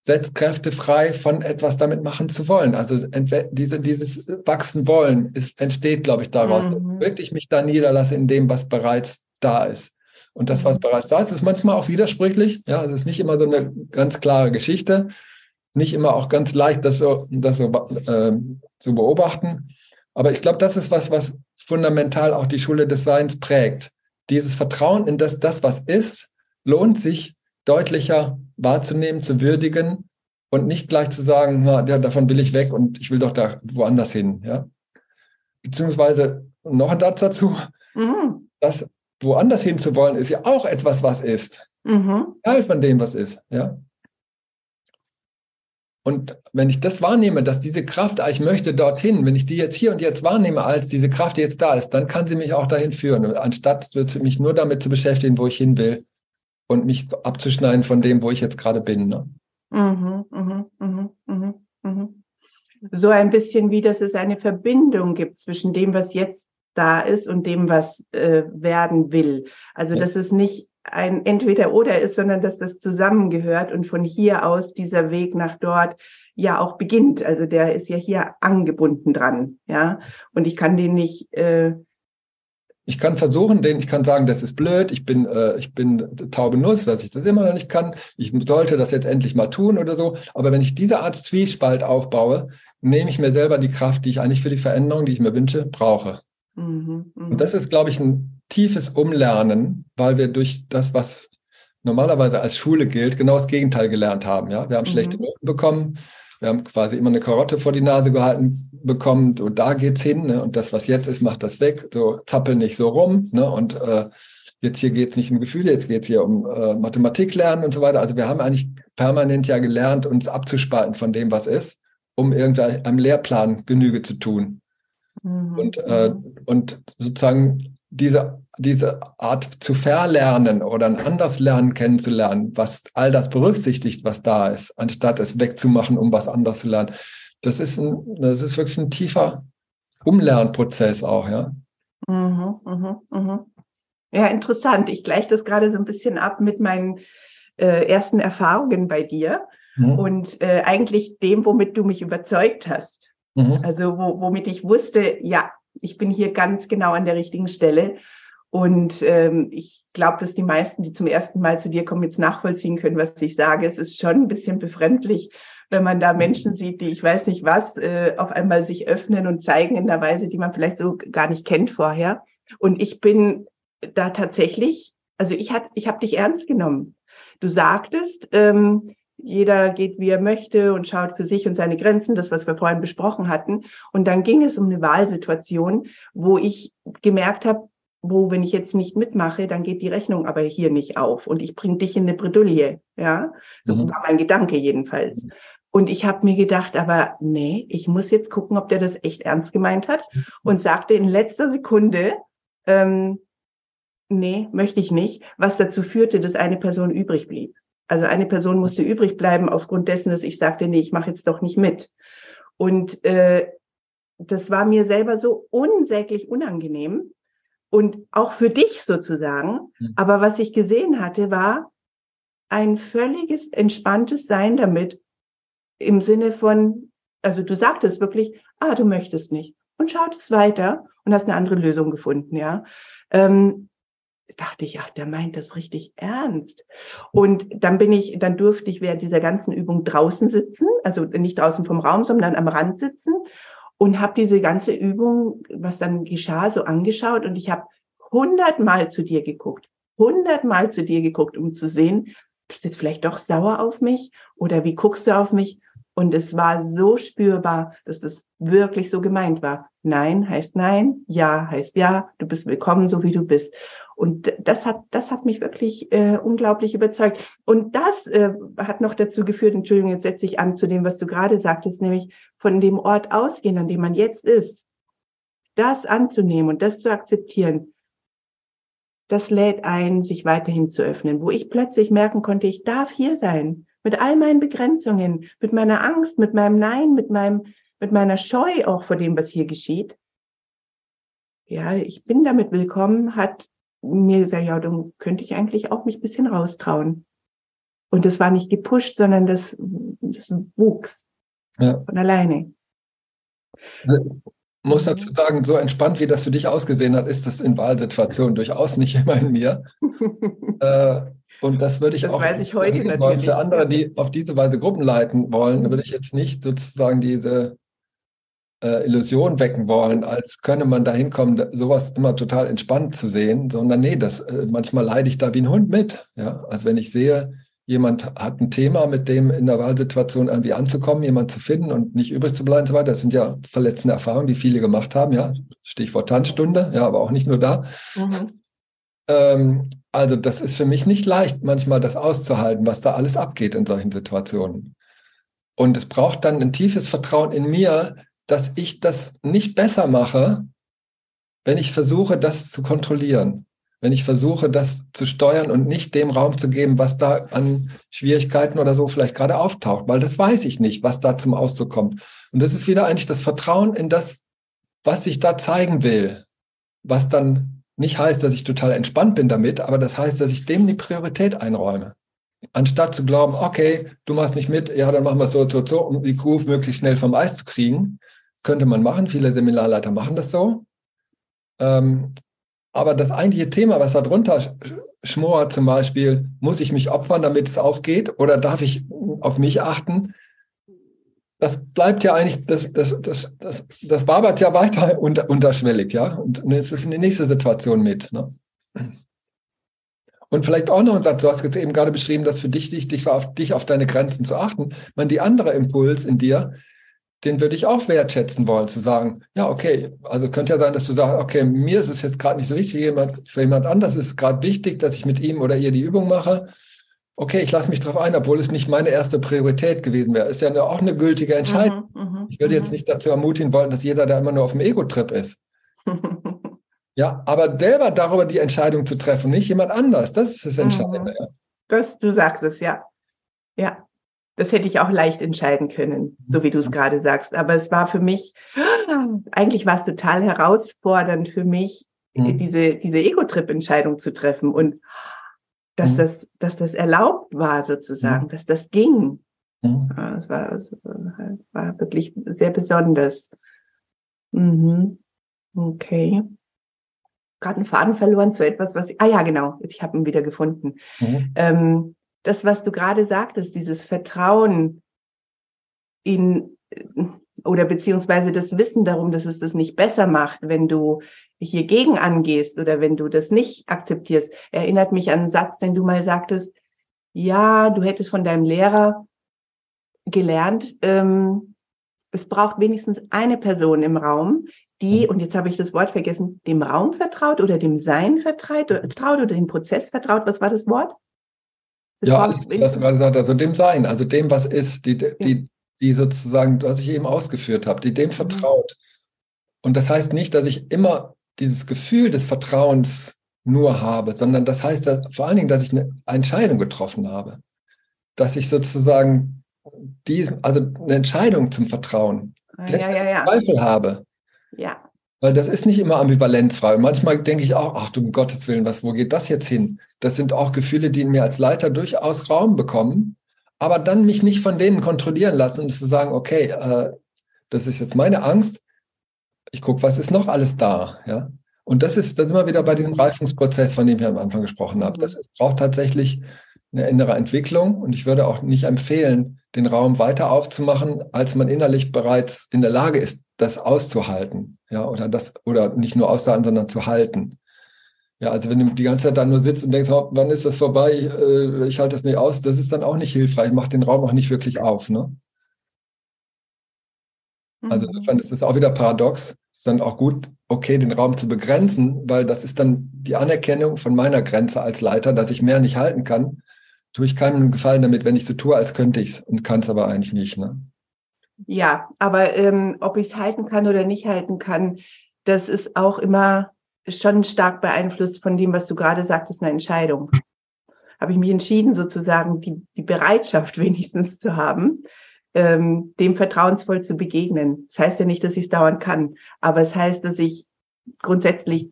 S1: setzt Kräfte frei, von etwas damit machen zu wollen. Also diese, dieses Wachsen wollen ist, entsteht, glaube ich, daraus, mhm. dass ich wirklich mich da niederlasse in dem, was bereits da ist. Und das, was mhm. bereits da ist, ist manchmal auch widersprüchlich. Ja, es ist nicht immer so eine ganz klare Geschichte, nicht immer auch ganz leicht, das so, das so äh, zu beobachten. Aber ich glaube, das ist was, was fundamental auch die Schule des Seins prägt. Dieses Vertrauen in das, das was ist, lohnt sich deutlicher wahrzunehmen, zu würdigen und nicht gleich zu sagen, na, davon will ich weg und ich will doch da woanders hin. Ja? Beziehungsweise noch ein Satz dazu, mhm. das woanders hinzuwollen, ist ja auch etwas, was ist. Mhm. Teil von dem, was ist. Ja? Und wenn ich das wahrnehme, dass diese Kraft, ah, ich möchte dorthin, wenn ich die jetzt hier und jetzt wahrnehme, als diese Kraft, die jetzt da ist, dann kann sie mich auch dahin führen. Anstatt mich nur damit zu beschäftigen, wo ich hin will und mich abzuschneiden von dem, wo ich jetzt gerade bin. Ne? Mhm,
S2: mh, mh, mh, mh. So ein bisschen wie, dass es eine Verbindung gibt zwischen dem, was jetzt da ist und dem, was äh, werden will. Also, ja. dass es nicht ein Entweder-Oder ist, sondern dass das zusammengehört und von hier aus dieser Weg nach dort ja auch beginnt. Also der ist ja hier angebunden dran, ja. Und ich kann den nicht. Äh
S1: ich kann versuchen, den, ich kann sagen, das ist blöd, ich bin, äh, ich bin taube Nuss, dass ich das immer noch nicht kann. Ich sollte das jetzt endlich mal tun oder so. Aber wenn ich diese Art Zwiespalt aufbaue, nehme ich mir selber die Kraft, die ich eigentlich für die Veränderung, die ich mir wünsche, brauche. Mhm, mh. Und das ist, glaube ich, ein tiefes Umlernen, weil wir durch das, was normalerweise als Schule gilt, genau das Gegenteil gelernt haben. Ja? Wir haben mhm. schlechte Noten bekommen, wir haben quasi immer eine Karotte vor die Nase gehalten bekommen und da geht's hin. Ne? Und das, was jetzt ist, macht das weg. So zappel nicht so rum. Ne? Und äh, jetzt hier geht's nicht um Gefühle, jetzt geht's hier um äh, Mathematik lernen und so weiter. Also wir haben eigentlich permanent ja gelernt, uns abzuspalten von dem, was ist, um irgendwie am Lehrplan Genüge zu tun. Mhm. Und, äh, und sozusagen diese, diese Art zu verlernen oder ein anderes Lernen kennenzulernen, was all das berücksichtigt, was da ist, anstatt es wegzumachen, um was anderes zu lernen. Das ist ein, das ist wirklich ein tiefer Umlernprozess auch, ja. Mhm,
S2: mhm, mhm. Ja, interessant. Ich gleiche das gerade so ein bisschen ab mit meinen äh, ersten Erfahrungen bei dir mhm. und äh, eigentlich dem, womit du mich überzeugt hast. Mhm. Also wo, womit ich wusste, ja, ich bin hier ganz genau an der richtigen Stelle. Und ähm, ich glaube, dass die meisten, die zum ersten Mal zu dir kommen, jetzt nachvollziehen können, was ich sage. Es ist schon ein bisschen befremdlich, wenn man da Menschen sieht, die ich weiß nicht was, äh, auf einmal sich öffnen und zeigen in einer Weise, die man vielleicht so gar nicht kennt vorher. Und ich bin da tatsächlich, also ich, hat, ich habe dich ernst genommen. Du sagtest, ähm, jeder geht, wie er möchte und schaut für sich und seine Grenzen, das, was wir vorhin besprochen hatten. Und dann ging es um eine Wahlsituation, wo ich gemerkt habe, wo, wenn ich jetzt nicht mitmache, dann geht die Rechnung aber hier nicht auf und ich bringe dich in eine Bredouille. Ja, so mhm. war mein Gedanke jedenfalls. Und ich habe mir gedacht, aber nee, ich muss jetzt gucken, ob der das echt ernst gemeint hat und sagte in letzter Sekunde, ähm, nee, möchte ich nicht, was dazu führte, dass eine Person übrig blieb. Also eine Person musste übrig bleiben aufgrund dessen, dass ich sagte, nee, ich mache jetzt doch nicht mit. Und äh, das war mir selber so unsäglich unangenehm und auch für dich sozusagen. Mhm. Aber was ich gesehen hatte, war ein völliges entspanntes Sein damit im Sinne von, also du sagtest wirklich, ah, du möchtest nicht und schautest weiter und hast eine andere Lösung gefunden, ja. Ähm, dachte ich, ach, der meint das richtig ernst. Und dann bin ich, dann durfte ich während dieser ganzen Übung draußen sitzen, also nicht draußen vom Raum, sondern am Rand sitzen und habe diese ganze Übung, was dann geschah, so angeschaut und ich habe hundertmal zu dir geguckt, hundertmal zu dir geguckt, um zu sehen, bist du jetzt vielleicht doch sauer auf mich oder wie guckst du auf mich? Und es war so spürbar, dass das wirklich so gemeint war. Nein heißt nein, ja heißt ja, du bist willkommen, so wie du bist. Und das hat, das hat mich wirklich äh, unglaublich überzeugt. Und das äh, hat noch dazu geführt, Entschuldigung, jetzt setze ich an zu dem, was du gerade sagtest, nämlich von dem Ort ausgehen, an dem man jetzt ist, das anzunehmen und das zu akzeptieren, das lädt ein, sich weiterhin zu öffnen, wo ich plötzlich merken konnte, ich darf hier sein, mit all meinen Begrenzungen, mit meiner Angst, mit meinem Nein, mit meinem, mit meiner Scheu auch vor dem, was hier geschieht. Ja, ich bin damit willkommen, hat mir gesagt, ja, dann könnte ich eigentlich auch mich ein bisschen raustrauen. Und das war nicht gepusht, sondern das, das wuchs ja. von alleine.
S1: Also, muss dazu sagen, so entspannt, wie das für dich ausgesehen hat, ist das in Wahlsituationen durchaus nicht [LAUGHS] immer in mir. [LAUGHS] äh, und das würde ich
S2: das
S1: auch
S2: weiß ich heute natürlich.
S1: für andere, die auf diese Weise Gruppen leiten wollen, würde ich jetzt nicht sozusagen diese äh, Illusion wecken wollen, als könne man da hinkommen, sowas immer total entspannt zu sehen, sondern nee, das, äh, manchmal leide ich da wie ein Hund mit. Ja? Also wenn ich sehe, jemand hat ein Thema, mit dem in der Wahlsituation irgendwie anzukommen, jemand zu finden und nicht übrig zu bleiben und so weiter. Das sind ja verletzende Erfahrungen, die viele gemacht haben, ja. Stichwort Tanzstunde, ja, aber auch nicht nur da. Mhm. Ähm, also das ist für mich nicht leicht, manchmal das auszuhalten, was da alles abgeht in solchen Situationen. Und es braucht dann ein tiefes Vertrauen in mir, dass ich das nicht besser mache, wenn ich versuche, das zu kontrollieren wenn ich versuche, das zu steuern und nicht dem Raum zu geben, was da an Schwierigkeiten oder so vielleicht gerade auftaucht, weil das weiß ich nicht, was da zum Ausdruck kommt. Und das ist wieder eigentlich das Vertrauen in das, was ich da zeigen will, was dann nicht heißt, dass ich total entspannt bin damit, aber das heißt, dass ich dem die Priorität einräume. Anstatt zu glauben, okay, du machst nicht mit, ja, dann machen wir es so, so, so, um die Groove möglichst schnell vom Eis zu kriegen. Könnte man machen, viele Seminarleiter machen das so. Ähm, aber das eigentliche Thema, was da drunter schmort zum Beispiel, muss ich mich opfern, damit es aufgeht oder darf ich auf mich achten? Das bleibt ja eigentlich, das, das, das, das, das wabert ja weiter [LAUGHS] unter, unterschwellig, ja. Und es ist eine nächste Situation mit. Ne? Und vielleicht auch noch ein Satz, du hast jetzt eben gerade beschrieben, dass für dich wichtig war, auf dich auf deine Grenzen zu achten. Man, die andere Impuls in dir, den würde ich auch wertschätzen wollen, zu sagen, ja, okay, also könnte ja sein, dass du sagst, okay, mir ist es jetzt gerade nicht so wichtig, jemand, für jemand anders ist es gerade wichtig, dass ich mit ihm oder ihr die Übung mache. Okay, ich lasse mich darauf ein, obwohl es nicht meine erste Priorität gewesen wäre. Ist ja eine, auch eine gültige Entscheidung. Mhm, mhm ich würde jetzt mhm. nicht dazu ermutigen wollen, dass jeder da immer nur auf dem Ego-Trip ist. [LAUGHS] ja, aber selber darüber die Entscheidung zu treffen, nicht jemand anders, das ist das. Entscheidende.
S2: Mhm. Das, du sagst es, ja. Ja, das hätte ich auch leicht entscheiden können, so wie du es gerade sagst. Aber es war für mich, eigentlich war es total herausfordernd für mich, mhm. diese, diese Ego-Trip-Entscheidung zu treffen und dass mhm. das, dass das erlaubt war sozusagen, mhm. dass das ging. Ja, es war, es war wirklich sehr besonders. Mhm. Okay. Gerade einen Faden verloren zu etwas, was ich, ah ja, genau, ich habe ihn wieder gefunden. Ähm, das, was du gerade sagtest, dieses Vertrauen in oder beziehungsweise das Wissen darum, dass es das nicht besser macht, wenn du hier gegen angehst oder wenn du das nicht akzeptierst, erinnert mich an einen Satz, den du mal sagtest, ja, du hättest von deinem Lehrer gelernt, ähm, es braucht wenigstens eine Person im Raum, die, und jetzt habe ich das Wort vergessen, dem Raum vertraut oder dem Sein vertraut, vertraut oder dem Prozess vertraut. Was war das Wort?
S1: Ja, das, hast du gerade gesagt, also dem Sein, also dem, was ist, die, die, die sozusagen, was ich eben ausgeführt habe, die dem mhm. vertraut. Und das heißt nicht, dass ich immer dieses Gefühl des Vertrauens nur habe, sondern das heißt dass, vor allen Dingen, dass ich eine Entscheidung getroffen habe. Dass ich sozusagen diesen, also eine Entscheidung zum Vertrauen,
S2: ah, ja, ja, ja.
S1: Zweifel habe.
S2: Ja.
S1: Weil das ist nicht immer ambivalenzfrei. manchmal denke ich auch, ach du um Gottes Willen, was, wo geht das jetzt hin? Das sind auch Gefühle, die in mir als Leiter durchaus Raum bekommen, aber dann mich nicht von denen kontrollieren lassen und zu sagen, okay, äh, das ist jetzt meine Angst. Ich gucke, was ist noch alles da, ja? Und das ist, da sind wir wieder bei diesem Reifungsprozess, von dem ich am Anfang gesprochen habe. Das braucht tatsächlich eine innere Entwicklung und ich würde auch nicht empfehlen, den Raum weiter aufzumachen, als man innerlich bereits in der Lage ist, das auszuhalten, ja, oder das, oder nicht nur auszuhalten, sondern zu halten. Ja, also wenn du die ganze Zeit da nur sitzt und denkst, oh, wann ist das vorbei, äh, ich halte das nicht aus, das ist dann auch nicht hilfreich, macht den Raum auch nicht wirklich auf, ne? Also mhm. insofern ist es auch wieder paradox. Ist dann auch gut, okay, den Raum zu begrenzen, weil das ist dann die Anerkennung von meiner Grenze als Leiter, dass ich mehr nicht halten kann. Tue ich keinem Gefallen damit, wenn ich so tue, als könnte ich es und kann es aber eigentlich nicht. Ne?
S2: Ja, aber ähm, ob ich es halten kann oder nicht halten kann, das ist auch immer schon stark beeinflusst von dem, was du gerade sagtest, eine Entscheidung. Habe ich mich entschieden, sozusagen die, die Bereitschaft wenigstens zu haben, ähm, dem vertrauensvoll zu begegnen. Das heißt ja nicht, dass ich es dauernd kann, aber es heißt, dass ich grundsätzlich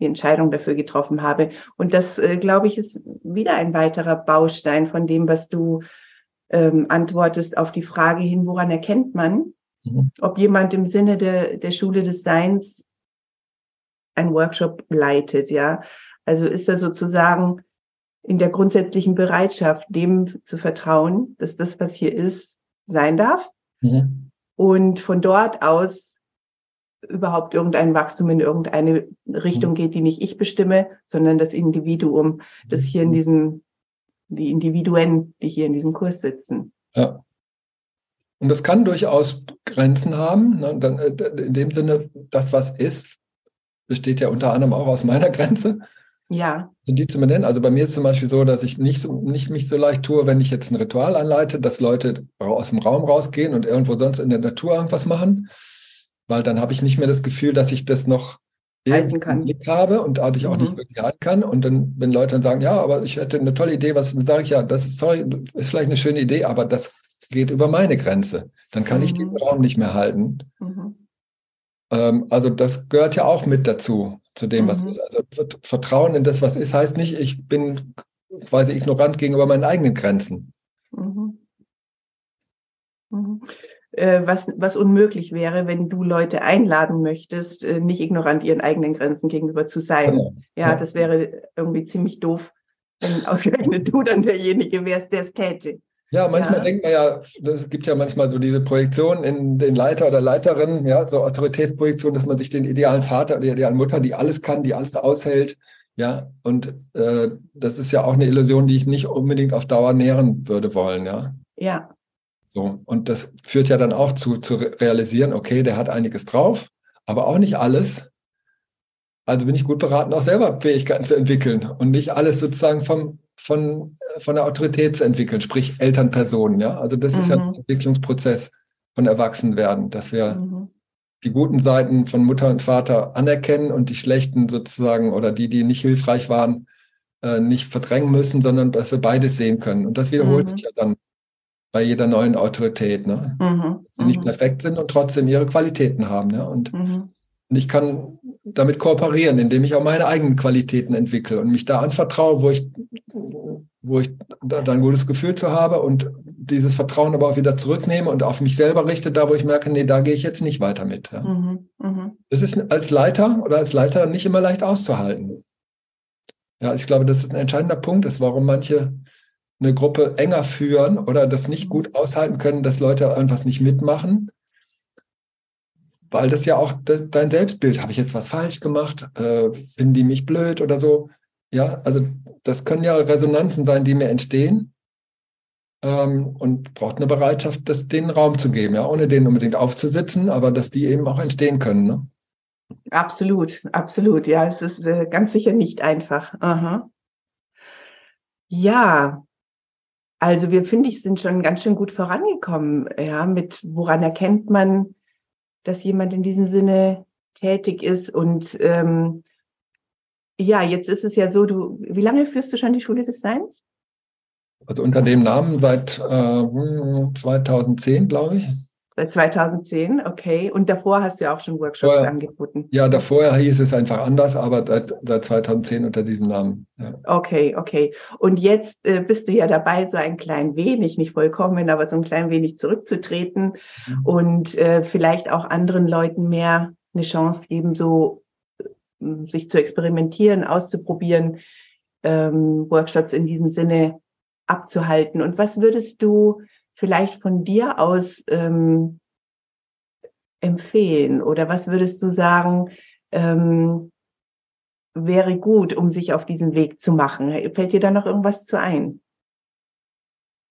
S2: die Entscheidung dafür getroffen habe. Und das, äh, glaube ich, ist wieder ein weiterer Baustein von dem, was du ähm, antwortest auf die Frage hin, woran erkennt man, mhm. ob jemand im Sinne der, der Schule des Seins ein Workshop leitet, ja. Also ist er sozusagen in der grundsätzlichen Bereitschaft, dem zu vertrauen, dass das, was hier ist, sein darf. Mhm. Und von dort aus überhaupt irgendein Wachstum in irgendeine Richtung mhm. geht, die nicht ich bestimme, sondern das Individuum, das hier in mhm. diesem die Individuen, die hier in diesem Kurs sitzen.
S1: Ja. Und das kann durchaus Grenzen haben. Ne? Dann, äh, in dem Sinne, das, was ist, besteht ja unter anderem auch aus meiner [LAUGHS] Grenze.
S2: Ja.
S1: Sind die zu benennen? Also bei mir ist zum Beispiel so, dass ich nicht, so, nicht mich so leicht tue, wenn ich jetzt ein Ritual anleite, dass Leute aus dem Raum rausgehen und irgendwo sonst in der Natur irgendwas machen, weil dann habe ich nicht mehr das Gefühl, dass ich das noch
S2: halten kann.
S1: Blick habe und dadurch auch mhm. nicht wirklich halten kann. Und dann, wenn Leute dann sagen, ja, aber ich hätte eine tolle Idee, was dann sage ich, ja, das ist sorry, ist vielleicht eine schöne Idee, aber das geht über meine Grenze. Dann kann mhm. ich diesen Raum nicht mehr halten. Mhm. Ähm, also das gehört ja auch mit dazu, zu dem, was mhm. ist. Also Vertrauen in das, was ist, heißt nicht, ich bin quasi ignorant gegenüber meinen eigenen Grenzen. Mhm.
S2: Äh, was, was unmöglich wäre, wenn du Leute einladen möchtest, äh, nicht ignorant ihren eigenen Grenzen gegenüber zu sein. Genau. Ja, das wäre irgendwie ziemlich doof, wenn [LAUGHS] ausgerechnet du dann derjenige wärst, der es täte.
S1: Ja, manchmal ja. denkt man ja, es gibt ja manchmal so diese Projektion in den Leiter oder Leiterin, ja, so Autoritätsprojektion, dass man sich den idealen Vater oder die idealen Mutter, die alles kann, die alles aushält, ja, und äh, das ist ja auch eine Illusion, die ich nicht unbedingt auf Dauer nähren würde wollen, ja.
S2: Ja.
S1: So, und das führt ja dann auch zu, zu realisieren, okay, der hat einiges drauf, aber auch nicht alles. Also bin ich gut beraten, auch selber Fähigkeiten zu entwickeln und nicht alles sozusagen vom, von, von der Autorität zu entwickeln, sprich Elternpersonen. Ja? Also das mhm. ist ja ein mhm. Entwicklungsprozess von Erwachsenwerden, dass wir mhm. die guten Seiten von Mutter und Vater anerkennen und die schlechten sozusagen oder die, die nicht hilfreich waren, äh, nicht verdrängen müssen, sondern dass wir beides sehen können. Und das wiederholt mhm. sich ja dann bei jeder neuen Autorität. Ne? Mhm. Dass sie nicht mhm. perfekt sind und trotzdem ihre Qualitäten haben. Ja? Und mhm. Und ich kann damit kooperieren, indem ich auch meine eigenen Qualitäten entwickle und mich da anvertraue, wo ich, wo ich da ein gutes Gefühl zu habe und dieses Vertrauen aber auch wieder zurücknehme und auf mich selber richte, da wo ich merke, nee, da gehe ich jetzt nicht weiter mit. Ja. Mhm, mh. Das ist als Leiter oder als Leiter nicht immer leicht auszuhalten. Ja, ich glaube, das ist ein entscheidender Punkt, ist, warum manche eine Gruppe enger führen oder das nicht gut aushalten können, dass Leute irgendwas nicht mitmachen weil das ja auch das, dein Selbstbild, habe ich jetzt was falsch gemacht, äh, finden die mich blöd oder so. Ja, also das können ja Resonanzen sein, die mir entstehen ähm, und braucht eine Bereitschaft, das denen Raum zu geben, ja, ohne denen unbedingt aufzusitzen, aber dass die eben auch entstehen können. Ne?
S2: Absolut, absolut. Ja, es ist äh, ganz sicher nicht einfach. Aha. Ja, also wir finde ich sind schon ganz schön gut vorangekommen. Ja, mit woran erkennt man, dass jemand in diesem Sinne tätig ist. Und ähm, ja, jetzt ist es ja so, du, wie lange führst du schon die Schule des Seins?
S1: Also unter dem Namen seit äh, 2010, glaube ich.
S2: Seit 2010, okay. Und davor hast du ja auch schon Workshops vorher, angeboten.
S1: Ja, davor hieß es einfach anders, aber seit, seit 2010 unter diesem Namen. Ja.
S2: Okay, okay. Und jetzt äh, bist du ja dabei, so ein klein wenig, nicht vollkommen, aber so ein klein wenig zurückzutreten mhm. und äh, vielleicht auch anderen Leuten mehr eine Chance geben, so äh, sich zu experimentieren, auszuprobieren, ähm, Workshops in diesem Sinne abzuhalten. Und was würdest du vielleicht von dir aus ähm, empfehlen? Oder was würdest du sagen, ähm, wäre gut, um sich auf diesen Weg zu machen? Fällt dir da noch irgendwas zu ein?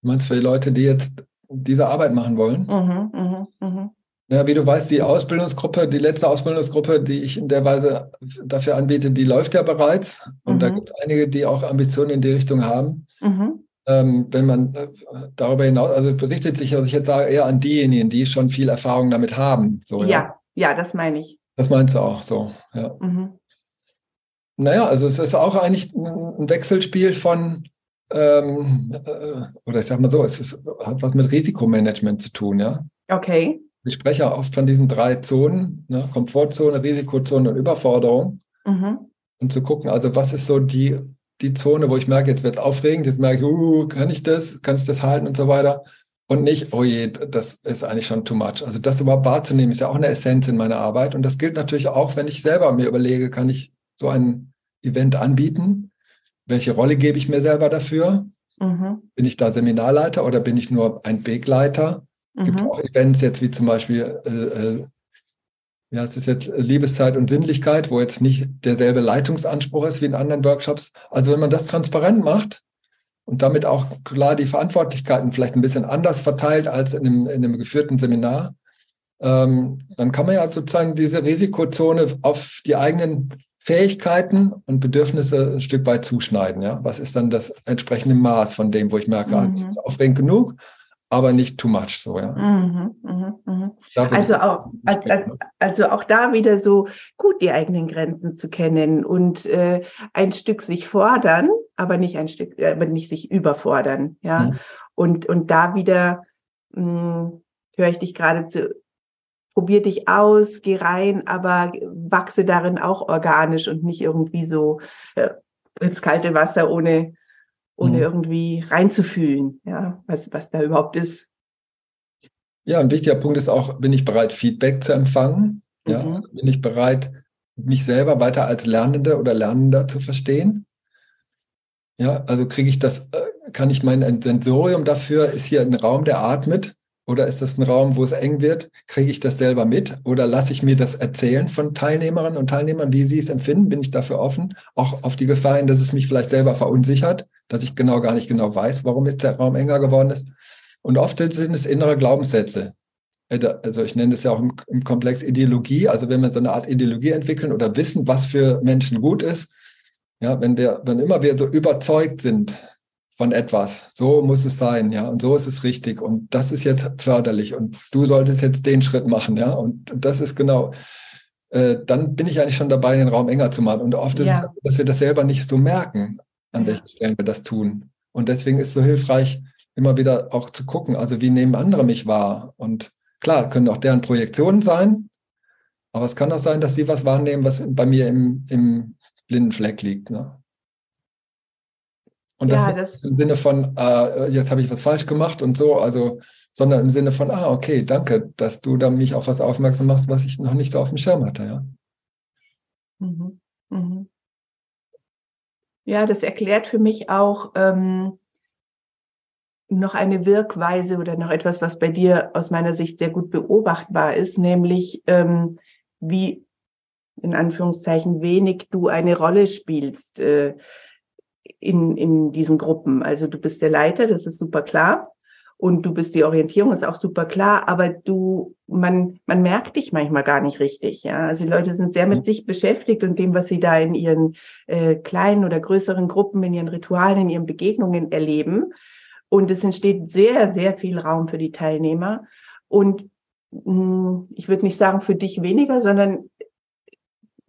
S1: Meinst du für die Leute, die jetzt diese Arbeit machen wollen? Mhm, mh, mh. Ja, wie du weißt, die Ausbildungsgruppe, die letzte Ausbildungsgruppe, die ich in der Weise dafür anbiete, die läuft ja bereits. Und mhm. da gibt es einige, die auch Ambitionen in die Richtung haben. Mhm wenn man äh, darüber hinaus, also berichtet sich, also ich jetzt sage, eher an diejenigen, die schon viel Erfahrung damit haben.
S2: So, ja, ja, ja das meine ich.
S1: Das meinst du auch so, ja. Mhm. Naja, also es ist auch eigentlich ein Wechselspiel von, ähm, äh, oder ich sag mal so, es ist, hat was mit Risikomanagement zu tun, ja.
S2: Okay.
S1: Ich spreche oft von diesen drei Zonen, ne? Komfortzone, Risikozone und Überforderung. Mhm. Und zu gucken, also was ist so die die Zone, wo ich merke, jetzt wird es aufregend, jetzt merke ich, uh, kann ich das, kann ich das halten und so weiter. Und nicht, oh je, das ist eigentlich schon too much. Also das überhaupt wahrzunehmen, ist ja auch eine Essenz in meiner Arbeit. Und das gilt natürlich auch, wenn ich selber mir überlege, kann ich so ein Event anbieten? Welche Rolle gebe ich mir selber dafür? Mhm. Bin ich da Seminarleiter oder bin ich nur ein Wegleiter? Mhm. Gibt auch Events jetzt wie zum Beispiel äh, äh ja, es ist jetzt Liebeszeit und Sinnlichkeit, wo jetzt nicht derselbe Leitungsanspruch ist wie in anderen Workshops. Also wenn man das transparent macht, und damit auch klar die Verantwortlichkeiten vielleicht ein bisschen anders verteilt als in einem, in einem geführten Seminar, ähm, dann kann man ja sozusagen diese Risikozone auf die eigenen Fähigkeiten und Bedürfnisse ein Stück weit zuschneiden. Ja? Was ist dann das entsprechende Maß von dem, wo ich merke, mhm. das ist aufregend genug, aber nicht too much so, ja. Mhm,
S2: mh, mh. Also auch, also, also auch da wieder so gut die eigenen Grenzen zu kennen und äh, ein Stück sich fordern, aber nicht ein Stück, äh, aber nicht sich überfordern, ja. Mhm. Und, und da wieder mh, hm, höre ich dich gerade zu, probier dich aus, geh rein, aber wachse darin auch organisch und nicht irgendwie so äh, ins kalte Wasser, ohne, ohne mhm. irgendwie reinzufühlen, ja, was, was da überhaupt ist.
S1: Ja, ein wichtiger Punkt ist auch, bin ich bereit, Feedback zu empfangen? Ja, mhm. bin ich bereit, mich selber weiter als Lernende oder Lernender zu verstehen? Ja, also kriege ich das, äh, kann ich mein Sensorium dafür, ist hier ein Raum, der atmet? Oder ist das ein Raum, wo es eng wird? Kriege ich das selber mit? Oder lasse ich mir das erzählen von Teilnehmerinnen und Teilnehmern, wie sie es empfinden? Bin ich dafür offen? Auch auf die Gefahr hin, dass es mich vielleicht selber verunsichert, dass ich genau gar nicht genau weiß, warum jetzt der Raum enger geworden ist. Und oft sind es innere Glaubenssätze. Äh, also ich nenne es ja auch im, im Komplex Ideologie. Also wenn wir so eine Art Ideologie entwickeln oder wissen, was für Menschen gut ist, ja, wenn wir, wenn immer wir so überzeugt sind, von etwas. So muss es sein, ja, und so ist es richtig und das ist jetzt förderlich und du solltest jetzt den Schritt machen, ja, und das ist genau. Äh, dann bin ich eigentlich schon dabei, den Raum enger zu machen. Und oft ist ja. es, dass wir das selber nicht so merken, an ja. welchen Stellen wir das tun. Und deswegen ist es so hilfreich, immer wieder auch zu gucken, also wie nehmen andere mich wahr? Und klar, können auch deren Projektionen sein, aber es kann auch sein, dass sie was wahrnehmen, was bei mir im, im blinden Fleck liegt. Ne? Und das, ja, das im Sinne von, äh, jetzt habe ich was falsch gemacht und so, also, sondern im Sinne von, ah, okay, danke, dass du da mich auf was aufmerksam machst, was ich noch nicht so auf dem Schirm hatte, ja. Mhm.
S2: Mhm. Ja, das erklärt für mich auch ähm, noch eine Wirkweise oder noch etwas, was bei dir aus meiner Sicht sehr gut beobachtbar ist, nämlich ähm, wie in Anführungszeichen wenig du eine Rolle spielst. Äh, in, in diesen Gruppen. Also du bist der Leiter, das ist super klar. Und du bist die Orientierung, ist auch super klar, aber du, man, man merkt dich manchmal gar nicht richtig. Ja, also die Leute sind sehr mit mhm. sich beschäftigt und dem, was sie da in ihren äh, kleinen oder größeren Gruppen, in ihren Ritualen, in ihren Begegnungen erleben. Und es entsteht sehr, sehr viel Raum für die Teilnehmer. Und mh, hm, ich würde nicht sagen für dich weniger, sondern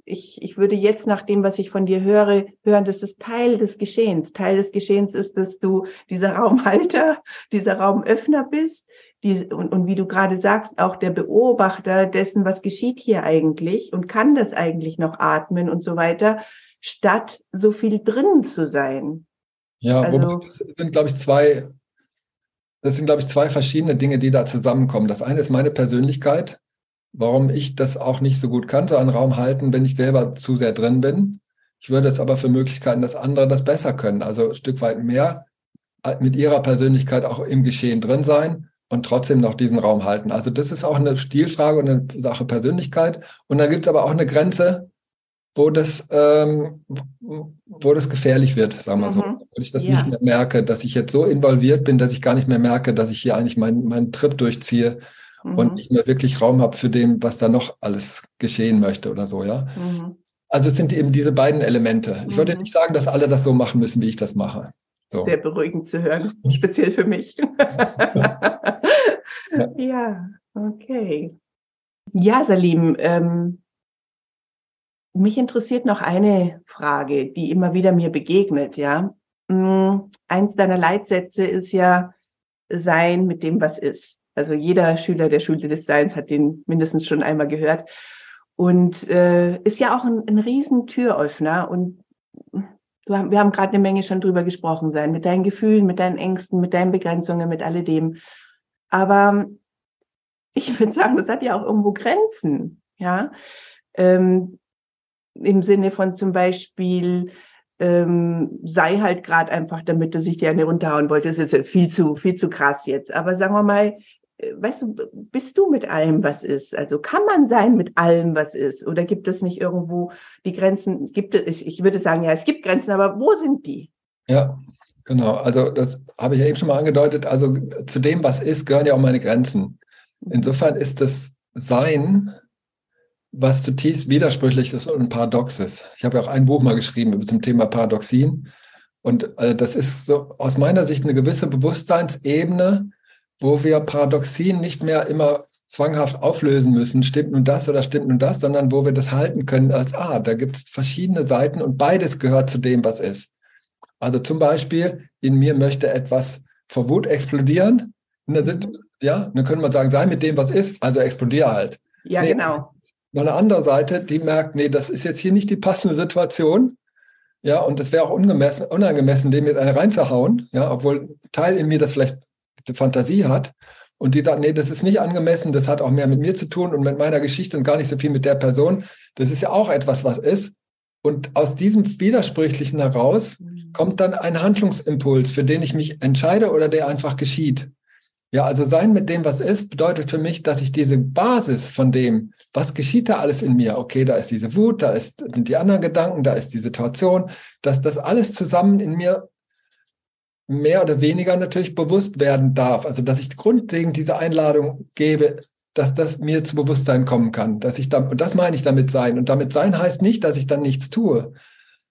S2: ich, ich würde jetzt nach dem, was ich von dir höre, hören, das ist Teil des Geschehens. Teil des Geschehens ist, dass du dieser [LAUGHS] Raumhalter, dieser Raumöffner bist. Die, und, und wie du gerade sagst, auch der Beobachter dessen, was geschieht hier eigentlich und kann das eigentlich noch atmen und so weiter, statt so viel drin zu sein.
S1: Ja, also, das sind, glaube ich, zwei, das sind, glaube ich, zwei verschiedene Dinge, die da zusammenkommen. Das eine ist meine Persönlichkeit, warum ich das auch nicht so gut kannte, einen Raum halten, wenn ich selber zu sehr drin bin. Ich würde es aber für Möglichkeiten, dass andere das besser können. Also ein Stück weit mehr mit ihrer Persönlichkeit auch im Geschehen drin sein und trotzdem noch diesen Raum halten. Also das ist auch eine Stilfrage und eine Sache Persönlichkeit. Und dann gibt es aber auch eine Grenze, wo das, ähm, wo das gefährlich wird, sagen wir mhm. so. Wenn ich das ja. nicht mehr merke, dass ich jetzt so involviert bin, dass ich gar nicht mehr merke, dass ich hier eigentlich meinen, meinen Trip durchziehe mhm. und nicht mehr wirklich Raum habe für dem, was da noch alles geschehen möchte oder so, ja. Mhm. Also es sind eben diese beiden Elemente. Ich würde mhm. nicht sagen, dass alle das so machen müssen, wie ich das mache. So.
S2: Sehr beruhigend zu hören, [LAUGHS] speziell für mich. [LAUGHS] ja. ja. okay. Ja, Salim, ähm, mich interessiert noch eine Frage, die immer wieder mir begegnet, ja. Mm, eins deiner Leitsätze ist ja, sein mit dem, was ist. Also jeder Schüler der Schule des Seins hat den mindestens schon einmal gehört. Und äh, ist ja auch ein, ein riesen Türöffner. Und wir haben gerade eine Menge schon drüber gesprochen sein, mit deinen Gefühlen, mit deinen Ängsten, mit deinen Begrenzungen, mit alledem. Aber ich würde sagen, das hat ja auch irgendwo Grenzen. Ja, ähm, im Sinne von zum Beispiel ähm, sei halt gerade einfach, damit er sich die eine runterhauen wollte. Das ist viel zu viel zu krass jetzt. Aber sagen wir mal, weißt du, bist du mit allem, was ist? Also kann man sein mit allem, was ist? Oder gibt es nicht irgendwo die Grenzen? Gibt es, ich, ich würde sagen, ja, es gibt Grenzen, aber wo sind die?
S1: Ja, Genau, also das habe ich ja eben schon mal angedeutet. Also zu dem, was ist, gehören ja auch meine Grenzen. Insofern ist das Sein was zutiefst widersprüchlich ist und paradox ist. Ich habe ja auch ein Buch mal geschrieben über zum Thema Paradoxien. Und äh, das ist so aus meiner Sicht eine gewisse Bewusstseinsebene, wo wir Paradoxien nicht mehr immer zwanghaft auflösen müssen, stimmt nun das oder stimmt nun das, sondern wo wir das halten können als, ah, da gibt es verschiedene Seiten und beides gehört zu dem, was ist. Also zum Beispiel, in mir möchte etwas vor Wut explodieren. Ja, dann könnte man sagen, sei mit dem, was ist, also explodiere halt.
S2: Ja, nee, genau.
S1: Noch eine andere Seite, die merkt, nee, das ist jetzt hier nicht die passende Situation. Ja, und es wäre auch unangemessen, dem jetzt eine reinzuhauen, ja, obwohl Teil in mir das vielleicht Fantasie hat. Und die sagt, nee, das ist nicht angemessen, das hat auch mehr mit mir zu tun und mit meiner Geschichte und gar nicht so viel mit der Person. Das ist ja auch etwas, was ist. Und aus diesem Widersprüchlichen heraus mhm. kommt dann ein Handlungsimpuls, für den ich mich entscheide oder der einfach geschieht. Ja, also sein mit dem, was ist, bedeutet für mich, dass ich diese Basis von dem, was geschieht da alles in mir? Okay, da ist diese Wut, da ist, sind die anderen Gedanken, da ist die Situation, dass das alles zusammen in mir mehr oder weniger natürlich bewusst werden darf. Also, dass ich grundlegend diese Einladung gebe, dass das mir zu Bewusstsein kommen kann, dass ich da, und das meine ich damit sein. Und damit sein heißt nicht, dass ich dann nichts tue.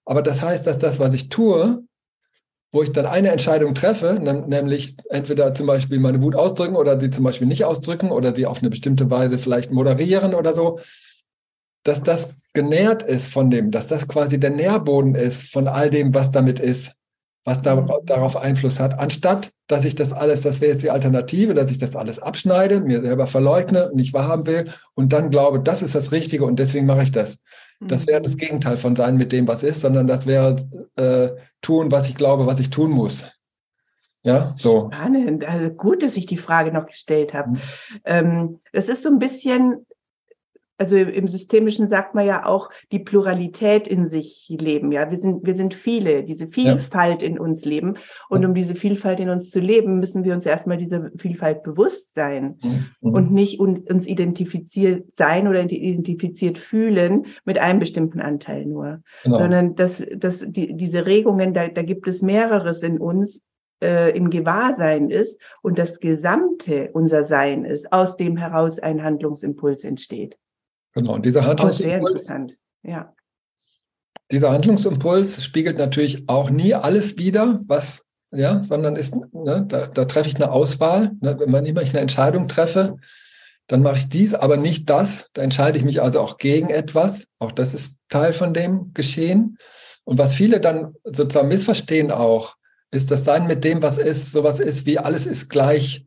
S1: Aber das heißt, dass das, was ich tue, wo ich dann eine Entscheidung treffe, nämlich entweder zum Beispiel meine Wut ausdrücken oder sie zum Beispiel nicht ausdrücken oder sie auf eine bestimmte Weise vielleicht moderieren oder so, dass das genährt ist von dem, dass das quasi der Nährboden ist von all dem, was damit ist, was da, darauf Einfluss hat, anstatt dass ich das alles, das wäre jetzt die Alternative, dass ich das alles abschneide, mir selber verleugne, nicht wahrhaben will und dann glaube, das ist das Richtige und deswegen mache ich das. Das wäre das mhm. Gegenteil von sein mit dem, was ist, sondern das wäre äh, tun, was ich glaube, was ich tun muss. Ja, so.
S2: Spannend. Also gut, dass ich die Frage noch gestellt habe. Mhm. Ähm, das ist so ein bisschen also im Systemischen sagt man ja auch, die Pluralität in sich leben. Ja, wir sind, wir sind viele, diese Vielfalt ja. in uns leben. Und um diese Vielfalt in uns zu leben, müssen wir uns erstmal dieser Vielfalt bewusst sein mhm. und nicht uns identifiziert sein oder identifiziert fühlen mit einem bestimmten Anteil nur, genau. sondern dass, dass die, diese Regungen, da, da gibt es mehreres in uns, äh, im Gewahrsein ist und das Gesamte unser Sein ist, aus dem heraus ein Handlungsimpuls entsteht.
S1: Genau, und dieser Handlungsimpuls, sehr interessant. Ja. Dieser Handlungsimpuls spiegelt natürlich auch nie alles wider, was, ja, sondern ist, ne, da, da treffe ich eine Auswahl. Ne, wenn immer ich eine Entscheidung treffe, dann mache ich dies, aber nicht das. Da entscheide ich mich also auch gegen etwas. Auch das ist Teil von dem Geschehen. Und was viele dann sozusagen missverstehen auch, ist das Sein mit dem, was ist, sowas ist wie alles ist gleich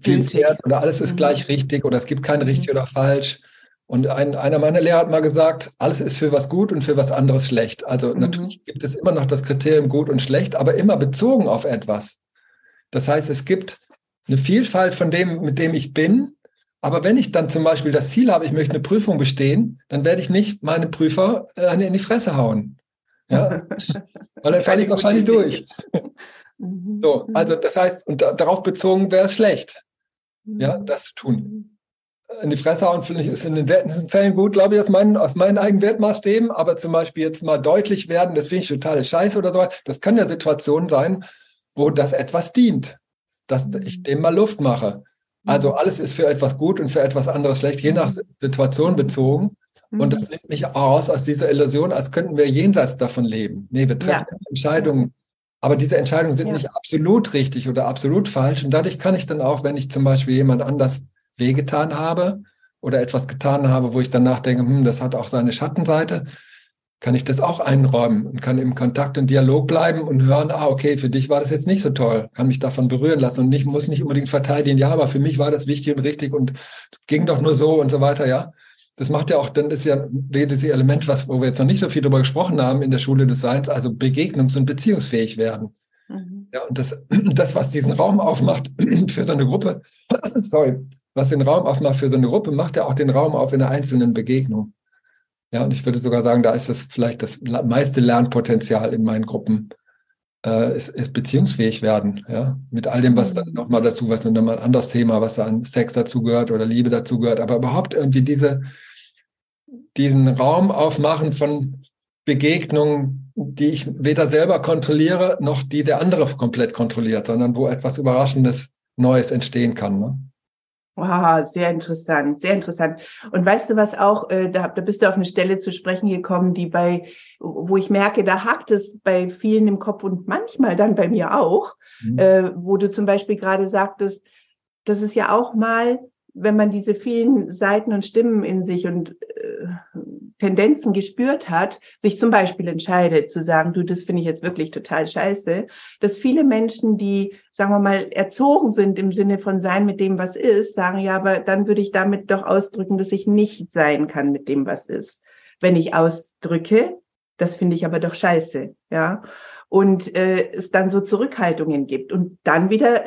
S1: viel wert oder alles ist mhm. gleich richtig oder es gibt kein richtig mhm. oder falsch. Und ein, einer meiner Lehrer hat mal gesagt, alles ist für was gut und für was anderes schlecht. Also mhm. natürlich gibt es immer noch das Kriterium gut und schlecht, aber immer bezogen auf etwas. Das heißt, es gibt eine Vielfalt von dem, mit dem ich bin. Aber wenn ich dann zum Beispiel das Ziel habe, ich möchte eine Prüfung bestehen, dann werde ich nicht meine Prüfer eine in die Fresse hauen. Ja? [LAUGHS] Weil dann falle ich wahrscheinlich durch. Mhm. so, also das heißt, und da, darauf bezogen wäre es schlecht, ja, das zu tun. Mhm in die Fresse hauen, finde ich, ist in den seltensten Fällen gut, glaube ich, aus meinen, aus meinen eigenen Wertmaßstäben. Aber zum Beispiel jetzt mal deutlich werden, das finde ich totale Scheiße oder so. Das kann ja Situationen sein, wo das etwas dient, dass ich dem mal Luft mache. Also mhm. alles ist für etwas gut und für etwas anderes schlecht, je nach Situation bezogen. Und das mhm. nimmt mich aus aus dieser Illusion, als könnten wir jenseits davon leben. Nee, wir treffen ja. Entscheidungen. Aber diese Entscheidungen sind ja. nicht absolut richtig oder absolut falsch. Und dadurch kann ich dann auch, wenn ich zum Beispiel jemand anders wehgetan habe oder etwas getan habe, wo ich danach denke, hm, das hat auch seine Schattenseite, kann ich das auch einräumen und kann im Kontakt und Dialog bleiben und hören, ah, okay, für dich war das jetzt nicht so toll, kann mich davon berühren lassen und nicht, muss nicht unbedingt verteidigen, ja, aber für mich war das wichtig und richtig und ging doch nur so und so weiter, ja. Das macht ja auch, dann ist ja dieses Element, was, wo wir jetzt noch nicht so viel drüber gesprochen haben in der Schule des Seins, also begegnungs- und beziehungsfähig werden. Mhm. Ja, und das, [CLEARS THROAT] das, was diesen Raum aufmacht [CLEARS THROAT] für so eine Gruppe, [CLEARS THROAT] sorry, was den Raum aufmacht für so eine Gruppe, macht ja auch den Raum auf in einer einzelnen Begegnung. Ja, und ich würde sogar sagen, da ist das vielleicht das meiste Lernpotenzial in meinen Gruppen, äh, ist, ist beziehungsfähig werden, ja, mit all dem, was dann mhm. nochmal dazu, was dann nochmal ein anderes Thema, was da an Sex dazu gehört oder Liebe dazu gehört, aber überhaupt irgendwie diese, diesen Raum aufmachen von Begegnungen, die ich weder selber kontrolliere, noch die der andere komplett kontrolliert, sondern wo etwas Überraschendes, Neues entstehen kann. Ne?
S2: Wow, sehr interessant, sehr interessant. Und weißt du was auch, äh, da, da bist du auf eine Stelle zu sprechen gekommen, die bei, wo ich merke, da hakt es bei vielen im Kopf und manchmal dann bei mir auch, mhm. äh, wo du zum Beispiel gerade sagtest, dass es ja auch mal wenn man diese vielen Seiten und Stimmen in sich und äh, Tendenzen gespürt hat, sich zum Beispiel entscheidet zu sagen, du, das finde ich jetzt wirklich total scheiße, dass viele Menschen, die, sagen wir mal, erzogen sind im Sinne von sein mit dem, was ist, sagen, ja, aber dann würde ich damit doch ausdrücken, dass ich nicht sein kann mit dem, was ist. Wenn ich ausdrücke, das finde ich aber doch scheiße, ja und äh, es dann so Zurückhaltungen gibt. Und dann wieder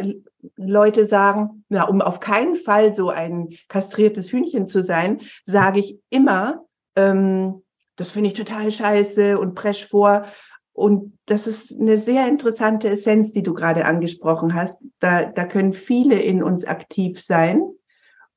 S2: Leute sagen, na, um auf keinen Fall so ein kastriertes Hühnchen zu sein, sage ich immer, ähm, das finde ich total scheiße und presch vor. Und das ist eine sehr interessante Essenz, die du gerade angesprochen hast. Da, da können viele in uns aktiv sein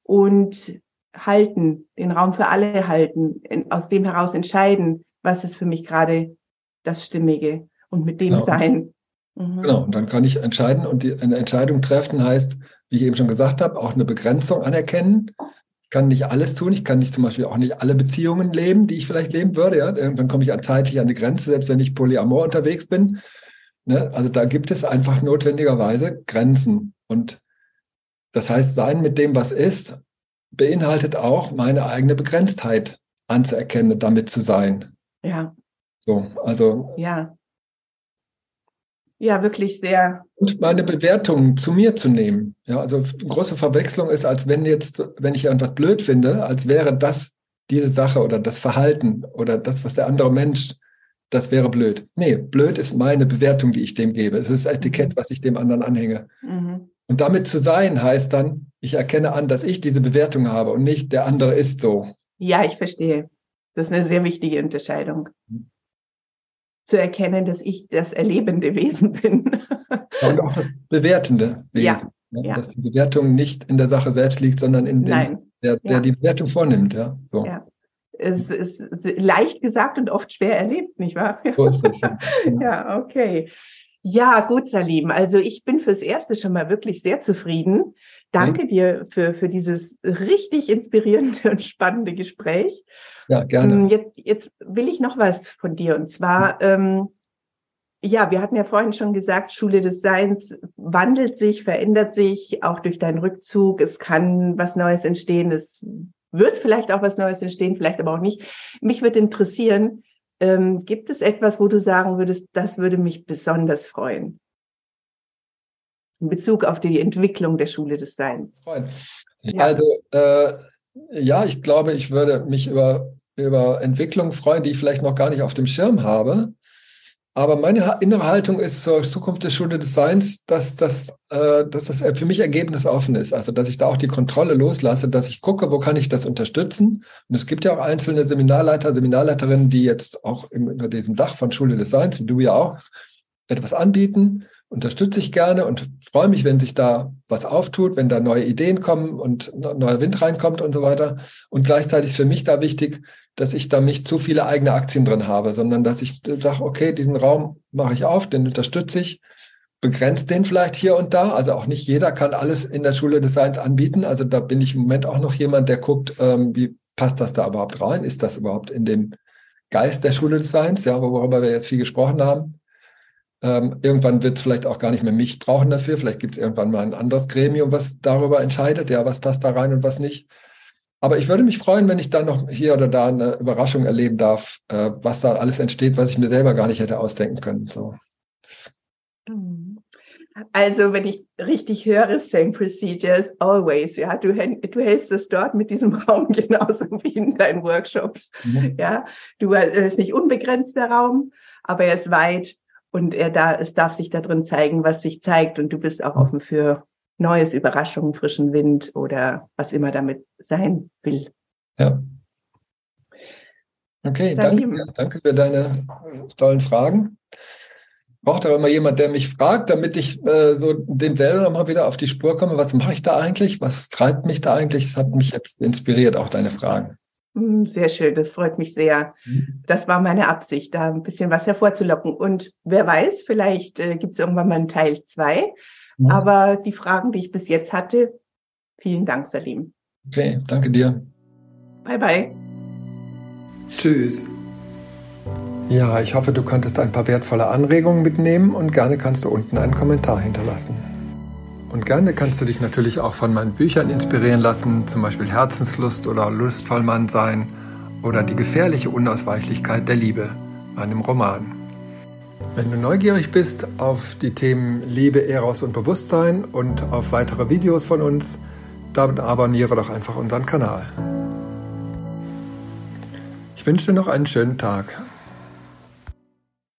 S2: und halten, den Raum für alle halten, in, aus dem heraus entscheiden, was ist für mich gerade das Stimmige und mit dem genau. sein.
S1: Mhm. Genau, und dann kann ich entscheiden und die, eine Entscheidung treffen heißt, wie ich eben schon gesagt habe, auch eine Begrenzung anerkennen. Ich kann nicht alles tun, ich kann nicht zum Beispiel auch nicht alle Beziehungen leben, die ich vielleicht leben würde. Ja? Irgendwann komme ich an zeitlich an eine Grenze, selbst wenn ich polyamor unterwegs bin. Ne? Also da gibt es einfach notwendigerweise Grenzen. Und das heißt, sein mit dem, was ist, beinhaltet auch meine eigene Begrenztheit anzuerkennen und damit zu sein.
S2: Ja.
S1: So, also
S2: ja ja wirklich sehr.
S1: Und meine Bewertung zu mir zu nehmen. Ja, also große Verwechslung ist, als wenn jetzt, wenn ich etwas blöd finde, als wäre das diese Sache oder das Verhalten oder das, was der andere Mensch, das wäre blöd. Nee, blöd ist meine Bewertung, die ich dem gebe. Es ist Etikett, was ich dem anderen anhänge. Mhm. Und damit zu sein heißt dann, ich erkenne an, dass ich diese Bewertung habe und nicht der andere ist so.
S2: Ja, ich verstehe. Das ist eine sehr wichtige Unterscheidung. Mhm zu erkennen, dass ich das erlebende Wesen bin.
S1: und auch das bewertende Wesen. Ja, ne? ja. Dass die Bewertung nicht in der Sache selbst liegt, sondern in dem, der, der ja. die Bewertung vornimmt. Ja, so. ja.
S2: Es ist leicht gesagt und oft schwer erlebt, nicht wahr? [LAUGHS] So ist es. Ja, [LAUGHS] ja okay. Ja, gut, Salim. Also ich bin fürs Erste schon mal wirklich sehr zufrieden. Danke dir für, für dieses richtig inspirierende und spannende Gespräch.
S1: Ja, gerne.
S2: Ähm, jetzt, jetzt will ich noch was von dir und zwar, ähm, ja, wir hatten ja vorhin schon gesagt, Schule des Seins wandelt sich, verändert sich, auch durch deinen Rückzug. Es kann was Neues entstehen. Es wird vielleicht auch was Neues entstehen, vielleicht aber auch nicht. Mich würde interessieren, ähm, gibt es etwas, wo du sagen würdest, das würde mich besonders freuen? In Bezug auf die Entwicklung der Schule des Seins?
S1: Ja. Also äh, ja, ich glaube, ich würde mich über, über Entwicklungen freuen, die ich vielleicht noch gar nicht auf dem Schirm habe. Aber meine innere Haltung ist zur Zukunft der Schule des Seins, dass, dass, äh, dass das für mich ergebnisoffen ist. Also, dass ich da auch die Kontrolle loslasse, dass ich gucke, wo kann ich das unterstützen. Und es gibt ja auch einzelne Seminarleiter, Seminarleiterinnen, die jetzt auch unter diesem Dach von Schule des Seins, wie du ja auch, etwas anbieten unterstütze ich gerne und freue mich, wenn sich da was auftut, wenn da neue Ideen kommen und neuer Wind reinkommt und so weiter. Und gleichzeitig ist für mich da wichtig, dass ich da nicht zu viele eigene Aktien drin habe, sondern dass ich sage, okay, diesen Raum mache ich auf, den unterstütze ich, begrenzt den vielleicht hier und da. Also auch nicht jeder kann alles in der Schule des Seins anbieten. Also da bin ich im Moment auch noch jemand, der guckt, ähm, wie passt das da überhaupt rein? Ist das überhaupt in dem Geist der Schule des Seins, ja, worüber wir jetzt viel gesprochen haben? Ähm, irgendwann wird es vielleicht auch gar nicht mehr mich brauchen dafür. Vielleicht gibt es irgendwann mal ein anderes Gremium, was darüber entscheidet, ja, was passt da rein und was nicht. Aber ich würde mich freuen, wenn ich da noch hier oder da eine Überraschung erleben darf, äh, was da alles entsteht, was ich mir selber gar nicht hätte ausdenken können. So.
S2: Also, wenn ich richtig höre, same procedures always, ja, du, du hältst es dort mit diesem [LAUGHS] Raum genauso wie in deinen Workshops. Mhm. Ja, du, es ist nicht unbegrenzt der Raum, aber er ist weit und er da, es darf sich da drin zeigen, was sich zeigt und du bist auch offen für Neues, Überraschungen, frischen Wind oder was immer damit sein will.
S1: Ja. Okay, danke, danke für deine tollen Fragen. Braucht aber immer jemand, der mich fragt, damit ich äh, so dem selber nochmal wieder auf die Spur komme. Was mache ich da eigentlich? Was treibt mich da eigentlich? Das hat mich jetzt inspiriert, auch deine Fragen.
S2: Hm, sehr schön, das freut mich sehr. Mhm. Das war meine Absicht, da ein bisschen was hervorzulocken. Und wer weiß, vielleicht äh, gibt es irgendwann mal einen Teil zwei. Mhm. Aber die Fragen, die ich bis jetzt hatte, vielen Dank, Salim.
S1: Okay, danke dir.
S2: Bye, bye.
S1: Tschüss. Ja, ich hoffe, du konntest ein paar wertvolle Anregungen mitnehmen und gerne kannst du unten einen Kommentar hinterlassen. Und gerne kannst du dich natürlich auch von meinen Büchern inspirieren lassen, zum Beispiel Herzenslust oder Lustvoll Mann sein oder Die gefährliche Unausweichlichkeit der Liebe, meinem Roman. Wenn du neugierig bist auf die Themen Liebe, Eros und Bewusstsein und auf weitere Videos von uns, dann abonniere doch einfach unseren Kanal. Ich wünsche dir noch einen schönen Tag.